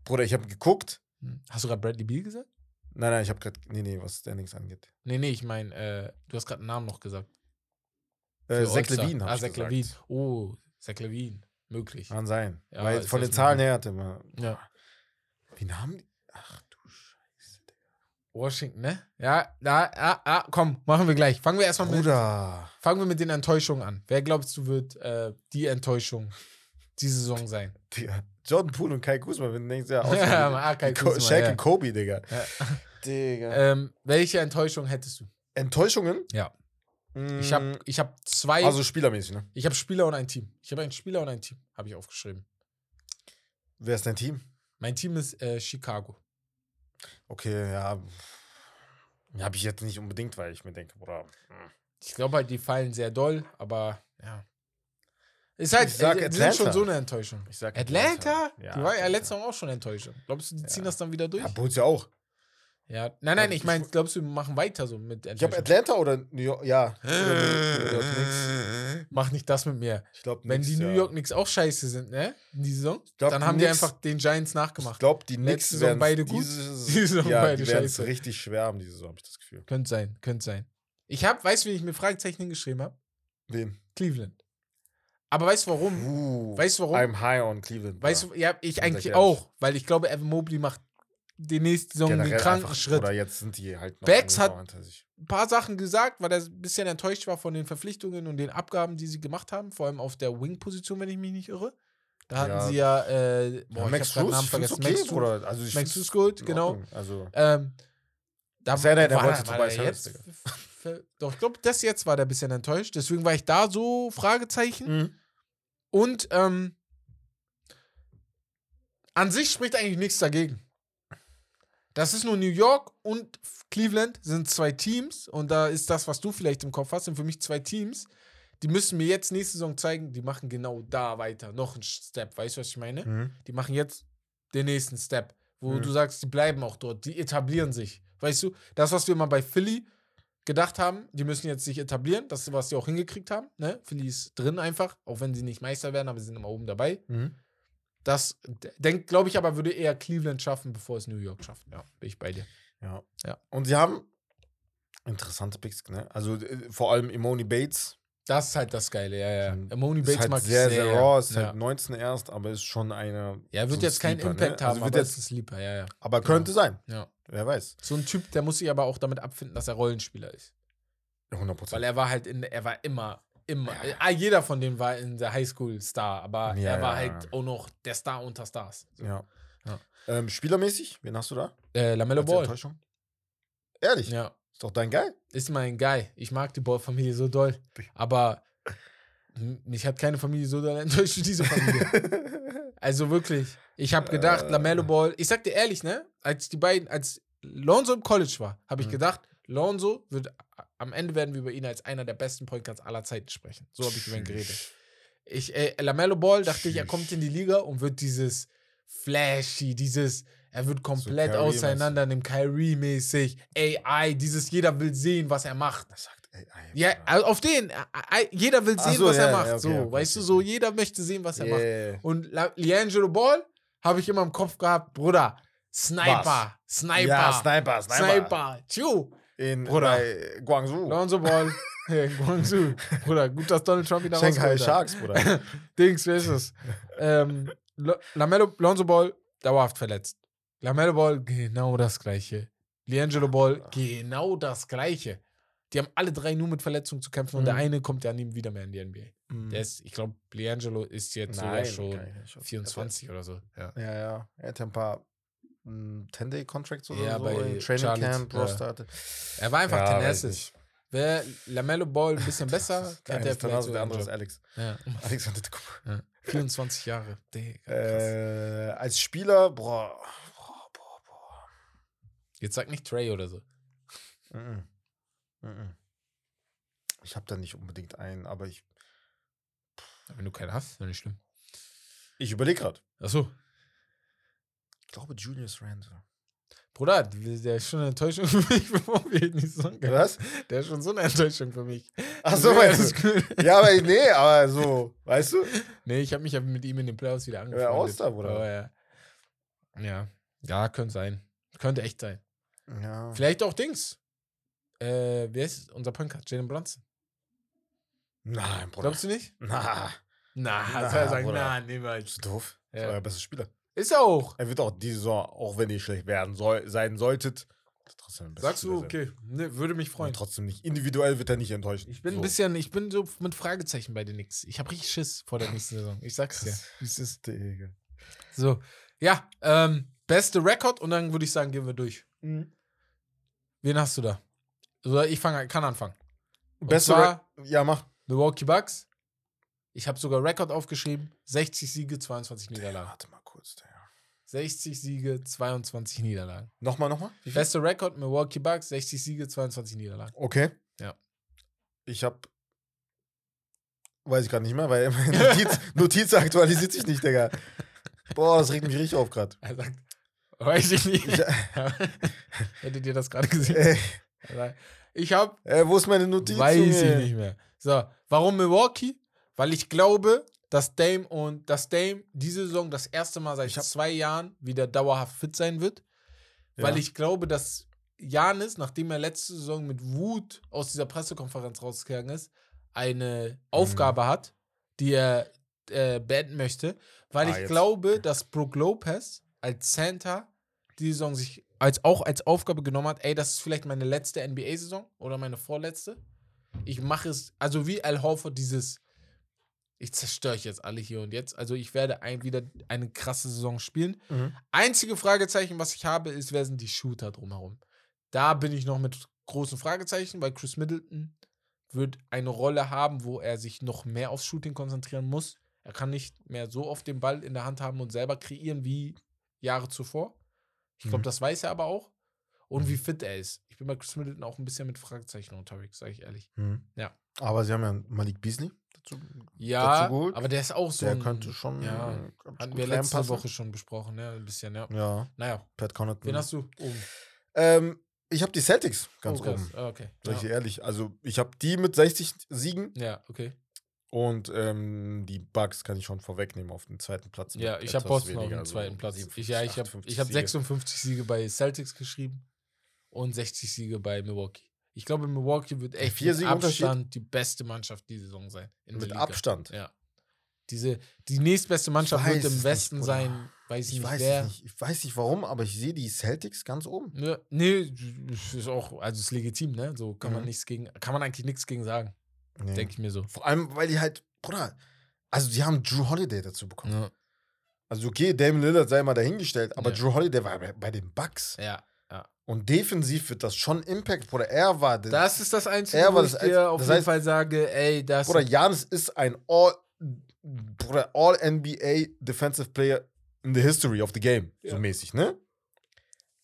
Bruder, ich habe geguckt. Hm. Hast du gerade Bradley Beal gesagt? Nein, nein, ich habe gerade, nee, nee, was Standings angeht. Nee, nee, ich meine, äh, du hast gerade einen Namen noch gesagt. Äh, Zach. Levine Ah, ich Zach gesagt. Levine. Oh, Zach Levine. Möglich. Kann sein. Weil von den Zahlen her hatte man. Ja. Haben die? Ach. Washington, ne? Ja, da, ah, ah, komm, machen wir gleich. Fangen wir erstmal mit, fangen wir mit den Enttäuschungen an. Wer glaubst du wird äh, die Enttäuschung diese Saison sein? Digga. Jordan Poole und Kai Kuzma, wenn du denkst, ja, *laughs* ah, Kai Kuzma, Shaq ja. und Kobe, Digga. Ja. *laughs* Digga. Ähm, welche Enttäuschung hättest du? Enttäuschungen? Ja. Ich Mm, habe ich hab zwei. Also spielermäßig, ne? ich habe Spieler und ein Team. Ich habe einen Spieler und ein Team, habe ich aufgeschrieben. Wer ist dein Team? Mein Team ist äh, Chicago. Okay, ja. Habe ich jetzt nicht unbedingt, weil ich mir denke, Bruder. hm. Ich glaube halt, die fallen sehr doll, aber ja. Ist halt, Ich sag äh, die sind schon Atlanta. so eine Enttäuschung. Ich sag Atlanta? Ja, die war ja Atlanta. letztes Mal auch schon Enttäuschung. Glaubst du, die ziehen Ja. das dann wieder durch? Ja, Bulls ja auch. Ja. Nein, nein, ich ich- meine, glaubst du, wir machen weiter so mit Ich habe? Atlanta oder New York, ja. *sniffs* Oder New York Knicks. Mach nicht das mit mir. Ich glaube, Wenn die New York Knicks auch scheiße sind, ne? In die Saison, glaub, dann haben die Knicks- einfach den Giants Ich nachgemacht. glaube, die Knicks Saison werden beide gut, Diese, *laughs* diese Saison ja, beide die werden es scheiße. richtig schwer haben, diese Saison, habe ich das Gefühl. Könnte sein, könnte sein. Ich habe, weißt du, wie ich mir Fragezeichen hingeschrieben habe? Wen? Cleveland. Aber weißt du warum? Uh, Weißt du warum? I'm high on Cleveland. Weißt du, ja, ich eigentlich auch, weil ich glaube, Evan Mobley macht die nächste Saison einen kranken einfach, Schritt. Oder jetzt sind die halt noch Becks hat-. Ein paar Sachen gesagt, weil er ein bisschen enttäuscht war von den Verpflichtungen und den Abgaben, die sie gemacht haben, vor allem auf der Wing-Position, wenn ich mich nicht irre. Da hatten Ja. sie ja, äh, boah, Ja, ich Max hab Namen ich find's vergessen. okay, Max Bruder. Also ich Max in genau. Also, Ähm, da Ist er der, der war wollte Tobias Harris, jetzt, Doch, ich glaube, das jetzt war der ein bisschen enttäuscht. Deswegen war ich da so Fragezeichen. Mhm. Und ähm, an sich spricht eigentlich nichts dagegen. Das ist nur New York und Cleveland sind zwei Teams und da ist das, was du vielleicht im Kopf hast, sind für mich zwei Teams. Die müssen mir jetzt nächste Saison zeigen, die machen genau da weiter. Noch einen Step, weißt du, was ich meine? Mhm. Die machen jetzt den nächsten Step, wo Mhm. du sagst, die bleiben auch dort, die etablieren sich. Weißt du, das, was wir immer bei Philly gedacht haben, die müssen jetzt sich etablieren, das ist, was die auch hingekriegt haben. Ne? Philly ist drin einfach, auch wenn sie nicht Meister werden, aber sie sind immer oben dabei. Mhm. Das denkt, glaube ich, aber würde eher Cleveland schaffen, bevor es New York schafft. Ja, bin ich bei dir. Ja. Ja. Und sie haben interessante Picks, ne? Also äh, vor allem Imoni Bates. Das ist halt das Geile, ja, ja. Ähm, Amoni Ist Bates halt mag ich sehr, sehr raw, ist ja. halt 19 erst, aber ist schon eine. ja, wird so jetzt keinen Sleeper, Impact ne? haben, Also wird aber jetzt, ist ein Sleeper, ja, ja. aber könnte sein. ja. Wer weiß. So ein Typ, der muss sich aber auch damit abfinden, dass er Rollenspieler ist. 100 Weil Prozent. er war halt in, er war immer, immer, ah, jeder von denen war in der Highschool Star, aber Ja, er war ja, halt ja. auch noch der Star unter Stars. So. Ja. Ja. Ähm, spielermäßig, wen hast du da? Äh, Lamello Ball. Enttäuschung? Ehrlich? Ja, Ist doch dein Geil. ist mein Guy. Ich mag die Ball-Familie so doll. Aber mich hat keine Familie so doll enttäuscht wie diese Familie. *laughs* Also wirklich. Ich habe gedacht, Äh. Lamello Ball, ich sag dir ehrlich, ne? Als die beiden, als Lonzo im College war, habe ich Mhm. gedacht, Lonzo wird, am Ende werden wir über ihn als einer der besten Point Guards aller Zeiten sprechen. So habe ich über ihn geredet. Ich, äh, Lamello Ball dachte ich, er kommt in die Liga und wird dieses flashy, dieses, er wird komplett Kyrie-mäßig. auseinandernehmen, Kyrie-mäßig, AI, dieses, jeder will sehen, was er macht. Das sagt, ey, Ja, also auf den, jeder will sehen, so, was ja, er macht. okay, so, okay, weißt du, okay. so, jeder möchte sehen, was er macht. Yeah. Und La Liangelo Ball habe ich immer im Kopf gehabt, Bruder, Sniper, Sniper, Ja, Sniper, Sniper. Sniper, Tschu. In Bruder. bei Guangzhou. Lonzo Ball, *laughs* hey, Guangzhou. Bruder, gut, dass Donald Trump wieder Shanghai hat. Sharks, Bruder. *laughs* Dings, wer ist es? ähm, Lo- Lamello, Lonzo Ball, dauerhaft verletzt. Lamello Ball, genau das Gleiche. Liangelo Ball, genau das Gleiche. Die haben alle drei nur mit Verletzungen zu kämpfen und der Mhm. eine kommt ja nie wieder mehr in die NBA. Mhm. Der ist, ich glaube, Liangelo ist jetzt sogar Nein, schon ich nicht schon. 24 oder so. Ja. Ja, ja. Er hatte ein paar 10-Day-Contracts oder Ja, so bei in Training Charlotte, Camp, ja. Roster hatte. Er war einfach Ja, Tenacious. Wäre Lamello Ball ein bisschen *laughs* besser, Der hätte er vielleicht so der andere ist. Alex. Ja. *laughs* Alex. Ja. 24 Jahre. Digga, krass. Äh, als Spieler, boah, boah, boah, boah. Jetzt sag nicht Trey oder so. Mhm. Mhm. Ich habe da nicht unbedingt einen, aber ich, Wenn du keinen hast, dann nicht schlimm. ich überlege gerade. Achso. Ich glaube Julius Randle. Bruder, der ist schon eine Enttäuschung für mich, *laughs* bevor wir ihn nicht sagen können. Was? Der ist schon so eine Enttäuschung für mich. Ach so, Nee, meinst alles du? gut. Ja, aber nee, aber so, weißt du? Nee, ich habe mich ja mit ihm in den Playoffs wieder angefreundet. All-Star, Bruder. Aber ja. ja. Ja, könnte sein. Könnte echt sein. Ja. Vielleicht auch Dings. Äh, wer ist unser Guard? Jalen Brunson. Nein, Bruder. Glaubst du nicht? Na, Na, Na, soll er sagen, Bruder. na, niemals. bist du doof? Ja. Das war euer bester Spieler. Ist er auch. Er wird auch diese Saison, auch wenn ihr schlecht werden soll, sein solltet, trotzdem ein bester Sagst du, okay. Ne, würde mich Und freuen. trotzdem nicht. Individuell wird er nicht enttäuscht. Ich bin so. ein bisschen, ich bin so mit Fragezeichen bei den Knicks. Ich habe richtig Schiss vor der nächsten Saison. Ich sag's dir. es ist. Digga. So, ja, ähm, beste Rekord und dann würde ich sagen, gehen wir durch. Wen hast du da? Oder ich fange, kann anfangen. Und Beste Ja, mach. Milwaukee Bucks. Ich habe sogar Rekord aufgeschrieben. 60 Siege, 22 Niederlagen. Warte mal kurz, Digga. 60 Siege, 22 Niederlagen. Nochmal, nochmal? Beste Rekord Milwaukee Bucks, 60 Siege, 22 Niederlagen. Okay. Ja. Ich hab. Weiß ich gerade nicht mehr, weil meine *laughs* Notiz, Notiz aktualisiert sich nicht, Digga. Boah, das regt mich richtig auf gerade. Er sagt, weiß ich nicht. Ich, *laughs* Hättet ihr das gerade gesehen? äh, sagt, Ich habe äh, wo ist meine Notiz? Weiß ich nicht mehr. So, warum Milwaukee? Weil ich glaube, dass Dame und dass Dame diese Saison das erste Mal seit zwei Jahren wieder dauerhaft fit sein wird. Ja. Weil ich glaube, dass Janis, nachdem er letzte Saison mit Wut aus dieser Pressekonferenz rausgegangen ist, eine Mhm. Aufgabe hat, die er äh, beenden möchte. Weil Ah, ich jetzt. glaube, dass Brook Lopez als Center die Saison sich als, auch als Aufgabe genommen hat, ey, das ist vielleicht meine letzte NBA-Saison oder meine vorletzte. Ich mache es, also wie Al Horford dieses, ich zerstöre euch jetzt alle hier und jetzt. Also ich werde ein, wieder eine krasse Saison spielen. Mhm. Einzige Fragezeichen, was ich habe, ist, wer sind die Shooter drumherum? Da bin ich noch mit großen Fragezeichen, weil Chris Middleton wird eine Rolle haben, wo er sich noch mehr aufs Shooting konzentrieren muss. Er kann nicht mehr so oft den Ball in der Hand haben und selber kreieren wie Jahre zuvor. Ich glaube, Mhm. das weiß er aber auch. Und wie fit er ist. Ich bin bei Chris Middleton auch ein bisschen mit Fragezeichen unterwegs, sage ich ehrlich. Mhm. Ja. Aber sie haben ja Malik Beasley dazu. Ja, dazu aber der ist auch so. Der ein- könnte schon. Ja, hatten wir letzte reinpassen. Woche schon besprochen, ja, ein bisschen, ja. Ja, Naja, Pat Connaughton. wen hast du oben? Ähm, Ich habe die Celtics ganz Oh, oben. Ah, okay. Sag ich Ja. dir ehrlich. Also, ich habe die mit 60 Siegen ja, okay. und ähm, die Bucks kann ich schon vorwegnehmen auf den zweiten Platz. Ja, ich habe Boston auf dem also zweiten Platz. 57, Ich, ja, ich habe 58 ich hab Siege. 56 Siege bei Celtics geschrieben und 60 Siege bei Milwaukee. Ich glaube, Milwaukee wird echt vier mit? Abstand die beste Mannschaft die Saison sein. Mit. Abstand. Ja. Diese, die nächstbeste Mannschaft wird im nicht, Westen Bruder. sein. Weiß ich Ich nicht weiß wer. nicht. Ich weiß nicht warum, aber ich sehe die Celtics ganz oben. Ja, nee, ist auch, also ist legitim, ne? So kann man Mhm. nichts gegen, kann man eigentlich nichts gegen sagen, Nee. denke ich mir so. Vor allem, weil die halt, Bruder, also die haben Drew Holiday dazu bekommen. Ja, Also okay, Damon Lillard sei mal dahingestellt, aber Ja. Drew Holiday war bei, bei den Bucks. ja. Und defensiv wird das schon Impact, Bruder. Er war der. Das ist das Einzige, Er wo ich das dir auf das jeden heißt- Fall sage, ey, das Bruder, Janis ist ein All, Bruder, All NBA Defensive Player in the history of the game, Ja. so mäßig, ne?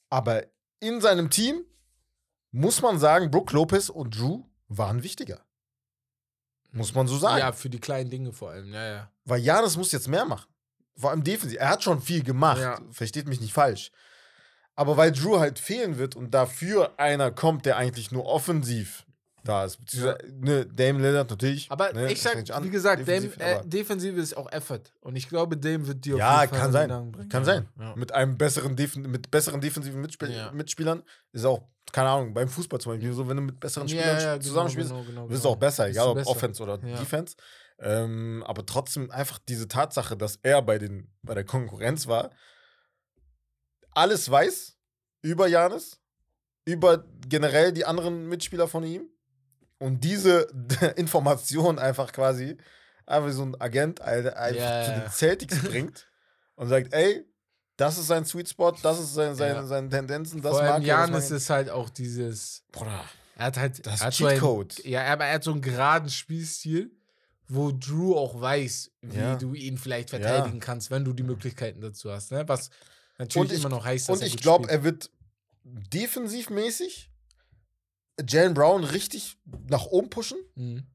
Aber in seinem Team muss man sagen, Brook Lopez und Drew waren wichtiger. Muss man so sagen. Ja, für die kleinen Dinge vor allem, ja, ja. Weil Janis muss jetzt mehr machen. Vor allem defensiv. Er hat schon viel gemacht. Ja. Versteht mich nicht falsch. Aber weil Drew halt fehlen wird und dafür einer kommt, der eigentlich nur offensiv da ist. Beziehungsweise, ne, Dame Lillard natürlich. Aber ne, ich sag, wie gesagt, defensiv, Dame, äh, Defensive ist auch Effort. Und ich glaube, Dame wird die auf ja, jeden Fall kann in sein. Bringen. Kann ja. sein. Ja. Mit einem besseren, Defen mit besseren defensiven Mitspiel Ja. Mitspielern ist auch, keine Ahnung, beim Fußball zum Beispiel, so wenn du mit besseren Spielern ja, genau, zusammenspielst, genau, genau, genau. du auch besser, Bist egal ob besser. Offense oder Ja. Defense. Ähm, aber trotzdem einfach diese Tatsache, dass er bei, den, bei der Konkurrenz war, alles weiß über Janis, über generell die anderen Mitspieler von ihm und diese *laughs* Information einfach quasi, einfach so ein Agent einfach Ja, zu ja. den Celtics *laughs* bringt und sagt, ey, das ist sein Sweet Spot, das ist sein, sein, Ja. seine Tendenzen, das Vor allem mag Janis ist halt auch dieses. er. Bruder, Er hat halt. das hat ist so ein- Cheatcode. Ja, aber er hat so einen geraden Spielstil, wo Drew auch weiß, wie Ja. du ihn vielleicht Ja. verteidigen kannst, wenn du die Möglichkeiten dazu hast. Ne? Was natürlich Und ich- immer noch dass Und ich glaube, er wird defensivmäßig Jalen Brown richtig nach oben pushen. Mhm.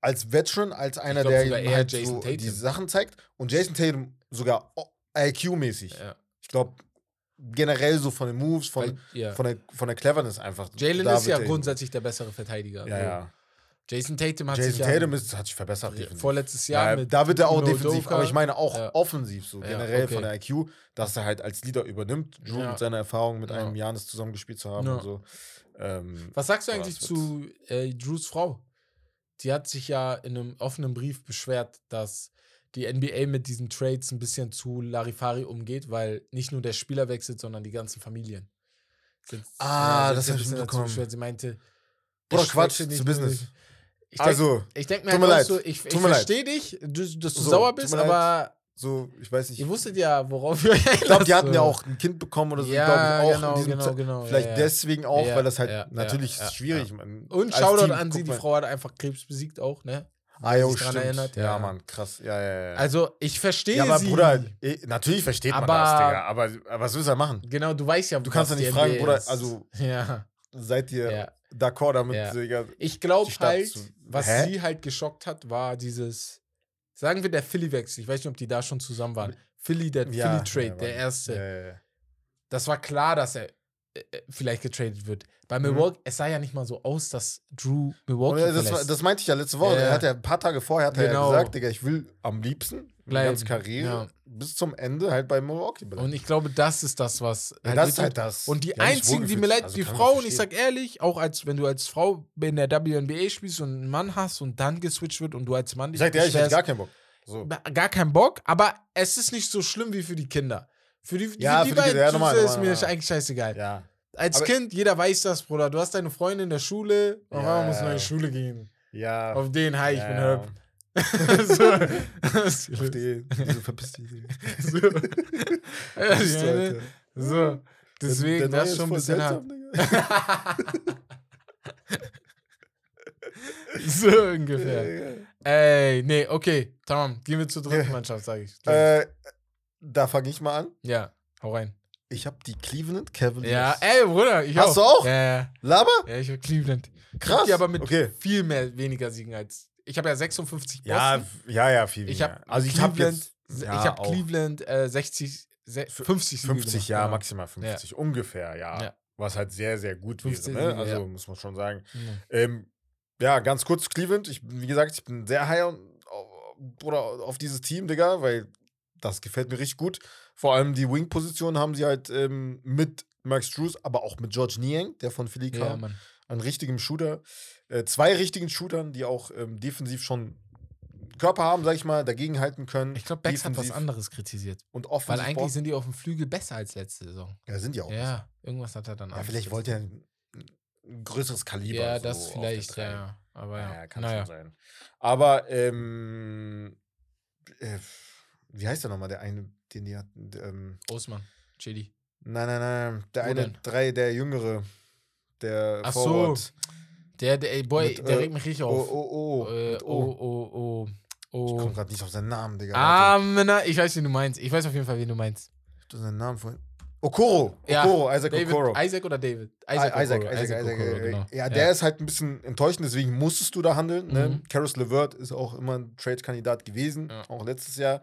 Als Veteran, als einer, glaub der halt Jason so die Sachen zeigt. Und Jason Tatum sogar IQ-mäßig. Ja. Ich glaube, generell so von den Moves, von, Weil, ja. von, der, von der Cleverness einfach. Jalen ist ja grundsätzlich der bessere Verteidiger. Ja, ja. Jason Tatum hat Jason sich ja Tatum ist, hat sich verbessert. defensiv. vorletztes Jahr Ja, da wird er auch Timo defensiv, aber ich meine auch Ja. offensiv, so Ja, generell okay. von der IQ, dass er halt als Leader übernimmt, Drew Ja. mit seiner Erfahrung mit Ja. einem Janis zusammengespielt zu haben Ja. und so. Ähm, Was sagst du eigentlich zu äh, Drews Frau? Die hat sich ja in einem offenen Brief beschwert, dass die NBA mit diesen Trades ein bisschen zu Larifari umgeht, weil nicht nur der Spieler wechselt, sondern die ganzen Familien. Sind, Ah, sind das sich hab ein ich mitbekommen. Sie meinte, Bruder, Quatsch, nicht Business. Ich denk, also, ich denke mir tut halt mir leid. so, ich, ich verstehe dich, dass du So, sauer bist, aber so, ich weiß nicht. ihr wusstet ja, worauf wir Ich glaube, die hatten ja auch ein Kind bekommen oder so, Ja, ich, auch genau, genau, genau, Vielleicht ja, deswegen auch, Ja, weil das halt ja, natürlich ist schwierig. Man, Und Shoutout an sie, die man- Frau hat einfach Krebs besiegt auch, ne? Ah, jo, stimmt. erinnert, Ja, ja. Mann, krass. Ja, ja, ja. Also, ich verstehe ja, aber sie. Bruder, eh, natürlich versteht man Aber- das, Digga. Aber, aber was willst du da machen? Genau, du weißt ja, Du kannst was *laughs* ja nicht fragen, Bruder, also- Ja, Seid ihr ja. d'accord damit, Ja. Ich glaube halt, zu- was Hä? sie halt geschockt hat, war dieses, sagen wir der Philly-Wechsel. Ich weiß nicht, ob die da schon zusammen waren. Philly, der Ja, Philly-Trade, der erste. Das war klar, dass er äh, äh, vielleicht getradet wird. Bei Milwaukee, es sah ja nicht mal so aus, dass Drew Milwaukee das, das meinte ich ja letzte Woche. Er hat ja ein paar Tage vorher hat er Genau. ja gesagt, Digga, ich will am liebsten Bleiben. Karriere Ja. bis zum Ende halt bei Milwaukee bleiben. Und ich glaube, das ist das, was. Ja, halt das ist halt das. Und die Ja, nicht einzigen, die mir leid, Also die kann man Frau, und ich sag ehrlich, auch als wenn du als Frau in der WNBA spielst und einen Mann hast und dann geswitcht wird und du als Mann Ich sag dir ehrlich, ich hätte gar keinen Bock. So. gar keinen Bock, aber es ist nicht so schlimm wie für die Kinder. Für die, Ja, für die, für die beiden ja, normal, ist normal, mir normal. eigentlich scheißegal. Ja. Als Aber- Kind, jeder weiß das, Bruder. Du hast deine Freundin in der Schule, auf Ja, du in ja. die Schule gehen. Ja. Auf den, hi, ich ja. bin Herb. So. Auf die, diese verpiss dich. *laughs* so. Ja, so. Deswegen, das ist schon ein bisschen hart. *laughs* so ungefähr. Ey, nee, okay, tamam. Gehen wir zur dritten Mannschaft, sage ich. Äh, da fange ich mal an. ja, hau rein. Ich habe die Cleveland Cavaliers. Ja, ey, Bruder, ich Hast auch. du auch? Ja, ja. Laber? Ja, ich hab Cleveland. Krass. Die aber mit okay. viel mehr weniger Siegen als. Ich habe ja 56 Boston. Ja, ja, ja, viel ich weniger. habe also ich habe Cleveland, jetzt ich ja, habe auch Cleveland äh, 60, se- 50 Siege 50, gemacht, ja, genau. maximal 50, ungefähr, ja. Ja. was halt sehr, sehr gut 15 wäre. Ne? Also ja. muss man schon sagen. Ähm, ja, ganz kurz Cleveland. Ich, wie gesagt, ich bin sehr high on, oder auf dieses Team, Digga, weil das gefällt mir richtig gut. Vor allem die Wing-Position haben sie halt ähm, mit Max Drews, aber auch mit George Niang, der von Philly kam. Ja. An richtigem Shooter. Äh, zwei richtigen Shootern, die auch ähm, defensiv schon Körper haben, sag ich mal, dagegen halten können. Ich glaube, Bex hat was anderes kritisiert. Und Weil offensiv. eigentlich Ball- sind die auf dem Flügel besser als letzte Saison. ja, sind die auch. Ja, irgendwas hat er dann Ja, anders vielleicht wollte er ein, ein größeres Kaliber. Ja, so das vielleicht, ja, ja. Aber ja. Ja, kann naja. schon sein. Aber, ähm, äh, wie heißt der nochmal, der eine, den die hatten? Ähm, Osman, Chili. nein, nein, nein, der Wo eine, denn? drei, der Jüngere, der Ach so, Forward. Der, der, ey, Boy, Mit, der äh, regt mich richtig Oh, auf. oh, oh, äh, oh, O. oh, oh, Ich oh. komme gerade nicht auf seinen Namen, Digga. Ah. Männer, ich weiß, wen du meinst. Ich weiß auf jeden Fall, wen du meinst. Ich hab seinen Namen vorhin. Okoro, Ja, Okoro, Isaac David, Okoro. Isaac oder David? Isaac, Isaac, Okoro, Isaac, Isaac, Okoro, äh, genau. Ja, der ist halt ein bisschen enttäuschend, deswegen musstest du da handeln. Ne? Mhm. Karis LeVert ist auch immer ein Trade-Kandidat gewesen, Ja. auch letztes Jahr.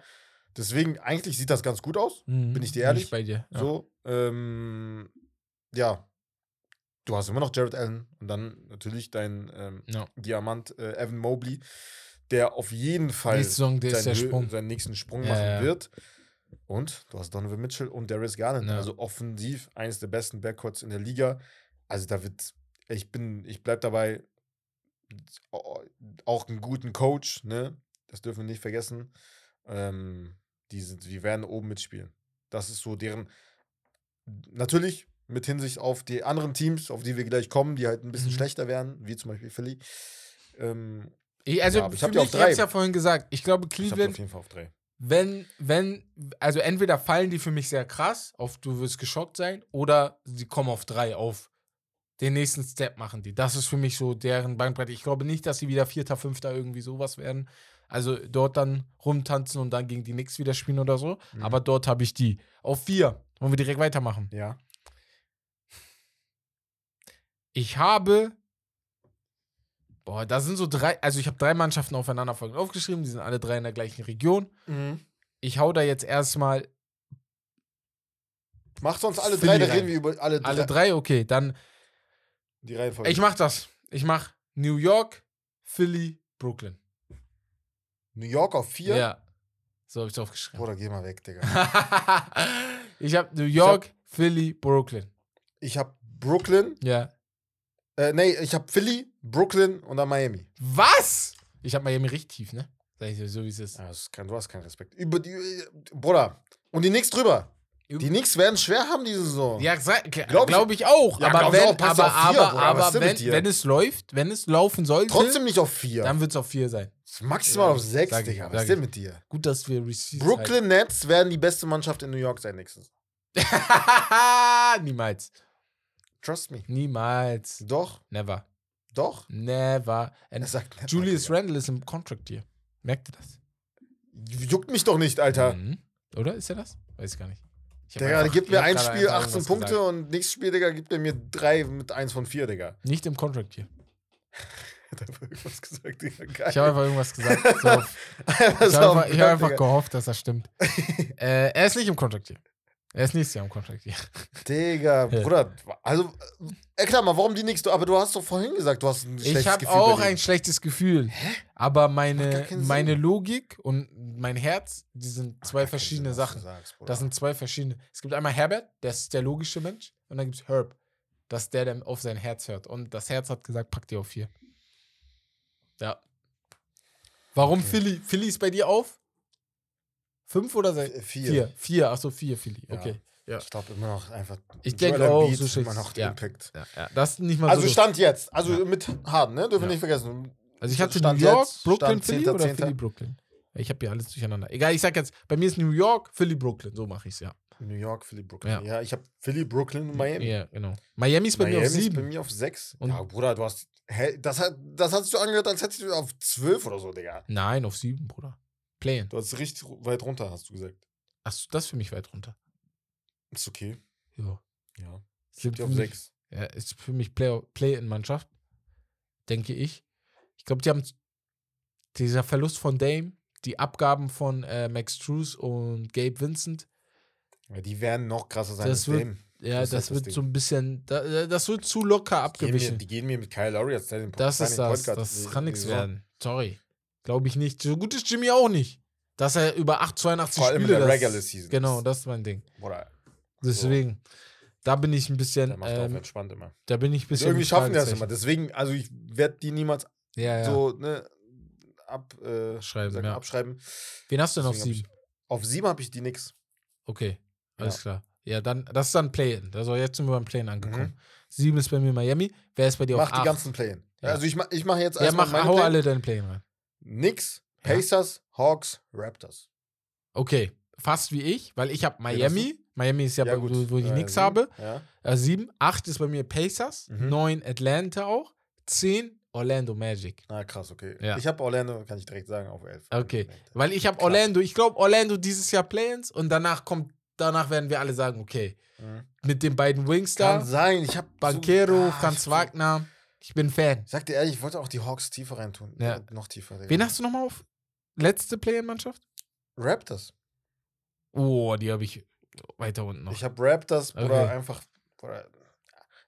Deswegen, eigentlich sieht das ganz gut aus. Mhm, bin ich dir bin ehrlich? bei dir. Ja. So, ähm, ja. Du hast immer noch Jared Allen und dann natürlich dein ähm, Ja. Diamant äh, Evan Mobley, der auf jeden Fall Saison, Sprung. seinen nächsten Sprung Ja, machen wird. Und du hast Donovan Mitchell und Darius Garland. Also offensiv eines der besten Backcourts in der Liga. Also da wird, ich bin, ich bleib dabei, auch einen guten Coach, ne? Das dürfen wir nicht vergessen. Ähm, die, sind, die werden oben mitspielen. Das ist so deren, natürlich mit Hinsicht auf die anderen Teams, auf die wir gleich kommen, die halt ein bisschen Mhm. schlechter werden, wie zum Beispiel Philly. Ähm, Ich, also, Ja, ich für hab die auf mich, ich hab's drei. ja vorhin gesagt, ich glaube, ich habe auf Cleveland, jeden Fall auf drei. wenn, wenn, also entweder fallen die für mich sehr krass, auf du wirst geschockt sein, oder sie kommen auf drei, auf den nächsten Step machen die. Das ist für mich so deren Bandbreite. Ich glaube nicht, dass sie wieder Vierter, Fünfter irgendwie sowas werden. Also dort dann rumtanzen und dann gegen die Knicks wieder spielen oder so. Mhm. Aber dort habe ich die. Auf vier. Wollen wir direkt weitermachen? Ja. Ich habe. Boah, da sind so drei. Also, ich habe drei Mannschaften aufeinander folgend aufgeschrieben. Die sind alle drei in der gleichen Region. Ich hau da jetzt erstmal Mach sonst alle Philly drei, da rein. reden wir über alle, alle drei. drei. Okay, dann. Die Reihenfolge. Ich mach das. Ich mach New York, Philly, Brooklyn. New York auf vier. Ja. So habe ich es aufgeschrieben. Bruder, geh mal weg, Digga. *laughs* ich habe New York, Philly, Brooklyn. Ich hab Brooklyn. Ja. Äh, nee, ich hab Philly, Brooklyn und dann Miami. Was? Ich habe Miami richtig tief, ne? Sag ich dir so, wie es ist. Ja, das ist kein, du hast keinen Respekt. Über die, äh, Bruder. Und die Knicks drüber. Die Knicks werden schwer haben diese Saison. Ja, Glaub glaube ich- glaub ich auch. Ja, aber wenn, auch, aber, vier, aber, Bruder, aber wenn, wenn es läuft, wenn es laufen sollte, Trotzdem nicht auf vier. dann wird es auf vier sein. Maximal Ja, auf sechs, sag Digga. Was ist denn mit dir? Gut, dass wir Receipts Brooklyn Nets werden die beste Mannschaft in New York sein nächstes. *laughs* Niemals. Trust me. Niemals. Doch, Never. doch. Never. Er sagt never, Julius. Randle ist im Contract hier. Merkt ihr das? Juckt mich doch nicht, Alter. Mhm. Oder ist er das? Weiß ich gar nicht. Ich Digga, der einfach- gibt mir ein Spiel einfach 18 irgendwas Punkte gesagt. und nächstes Spiel, Digga, gibt er mir drei mit 1 von 4, Digga. Nicht im Contract hier. *laughs* Hat einfach irgendwas gesagt, Digga. Geil. Ich habe einfach irgendwas gesagt. So, *laughs* ich habe einfach, hab einfach gehofft, dass das stimmt. *laughs* äh, er ist nicht im Contract hier. Er ist nächstes Jahr im Contract hier. *laughs* Digga. Bruder, also, erklär mal, warum die nichts, aber du hast doch vorhin gesagt, du hast ein schlechtes Ich habe Gefühl auch bei ein denen. schlechtes Gefühl. Aber Macht meine, meine. Logik und mein Herz, die sind zwei verschiedene was du Sachen. sagst, Bruder. Das sind zwei verschiedene. Es gibt einmal Herbert, das ist der logische Mensch. Und dann gibt es Herb. Das ist der, der auf sein Herz hört. Und das Herz hat gesagt, pack dir auf vier. Ja. Warum. Philly? Philly ist bei dir auf? Fünf oder sechs? Äh, vier. Vier. Vier. Achso, vier Philly. Ja. Okay. Ja. Ich glaube immer noch einfach. Ich denke auch, Embiid so immer noch ja. Impact. Ja, ja. Das ist nicht mal Also so. Stand jetzt, also mit Harden, ne? Dürfen wir nicht vergessen. Also ich hatte Stand New York, jetzt, Brooklyn, Stand Philly 10., oder 10.. Philly, Brooklyn? Ich habe hier alles durcheinander. Egal, ich sag jetzt, bei mir ist New York, Philly, Brooklyn. So mache ich es, ja. New York, Philly, Brooklyn. Ja. Ja, ich habe Philly, Brooklyn und Miami. Ja, genau. Miami ist bei mir auf Miami ist bei sieben. mir auf sechs. Und- ja, Bruder, du hast. Hä, das, hat, das hast du angehört, als hättest du auf zwölf oder so, Digga. Nein, auf sieben, Bruder. Playen. Du hast richtig weit runter, hast du gesagt. Achso, das ist für mich weit runter. Ist okay. Ja. Ja. Sind auf mich- sechs. Ja, ist für mich Play- Play-in-Mannschaft, denke ich. Ich glaube, die haben dieser Verlust von Dame, die Abgaben von äh, Max Trues und Gabe Vincent, Ja, die werden noch krasser sein Das als Dame. Ja, Das halt das wird Ding. so ein bisschen, da, das wird zu locker Die gehen, mir, abgewichen. die gehen mir mit Kyle Lowry als Signing Das ist das. Das die- kann die nichts werden. Sorry. Glaube ich nicht. So gut ist Jimmy auch nicht. Dass er über 882 Vor allem in Spiele. der das- Regular Season. Genau, das ist mein Ding. Bruder, Deswegen, da bin ich ein bisschen, der macht auch ähm, entspannt immer. da bin ich ein bisschen. Irgendwie schaffen die das immer. Deswegen, also ich werde die niemals Ja, ja. so ne, ab, äh, Schreiben, man, ja. abschreiben. Wen hast du denn auf Deswegen hab sieben? Ich, auf sieben habe ich die nix. Okay, alles klar. Ja, dann, das ist dann Play-In. Also jetzt sind wir beim Play-In angekommen. Mhm. Sieben ist bei mir Miami. Wer ist bei dir Mach auf die acht? ganzen Play-In. Also ich, ich mache jetzt Ja, mach, meine hau alle deine Play-In rein. Nix, Ja. Pacers, Hawks, Raptors. Okay, fast wie ich, weil ich habe Miami. Miami ist ja, bei- wo, wo ich Äh, nichts sieben, habe. Ja. Äh, sieben. Acht ist bei mir Pacers. Mhm. Neun Atlanta auch. Zehn Orlando Magic. Ah, krass, okay. Ja. Ich habe Orlando, kann ich direkt sagen, auf 11. Okay. Weil ich habe. Orlando, ich glaube Orlando dieses Jahr Play-ins und danach kommt, danach werden wir alle sagen, okay, Mhm. mit den beiden Wings Kann da, sein, ich habe Banquero, Ah, Franz Wagner, ich bin Fan. Ich sag dir ehrlich, ich wollte auch die Hawks tiefer reintun. Ja. Noch tiefer. Digga. Wen hast du nochmal auf? Letzte Play-in-Mannschaft? Raptors. Oh, die habe ich weiter unten noch. Ich habe Raptors, Okay. einfach. Bruder,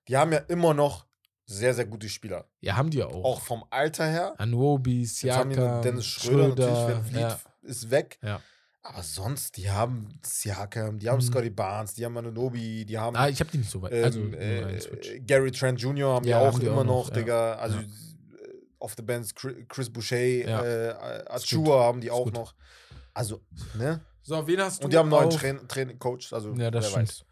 die haben ja immer noch sehr, sehr gute Spieler. ja, haben die ja auch. Auch vom Alter her. Anuobi, Siakam, Dennis Schröder, natürlich, Schröder. wenn Vliet Ja. ist weg. Ja. Aber sonst, die haben Siakam, die haben Mhm. Scotty Barnes, die haben Anunobi, die haben Ah, ich habe die nicht so weit. also, ähm, nur äh. Gary Trent Jr. haben Ja, die auch haben die immer auch noch, noch, ja. Digga. Also Ja. äh, auf the Bench Chris Boucher, Ja. äh, Achua haben die auch gut. noch. Also, ne? So, wen hast du Und die haben einen neuen Train Train Coach, also Ja, das wer stimmt. weiß.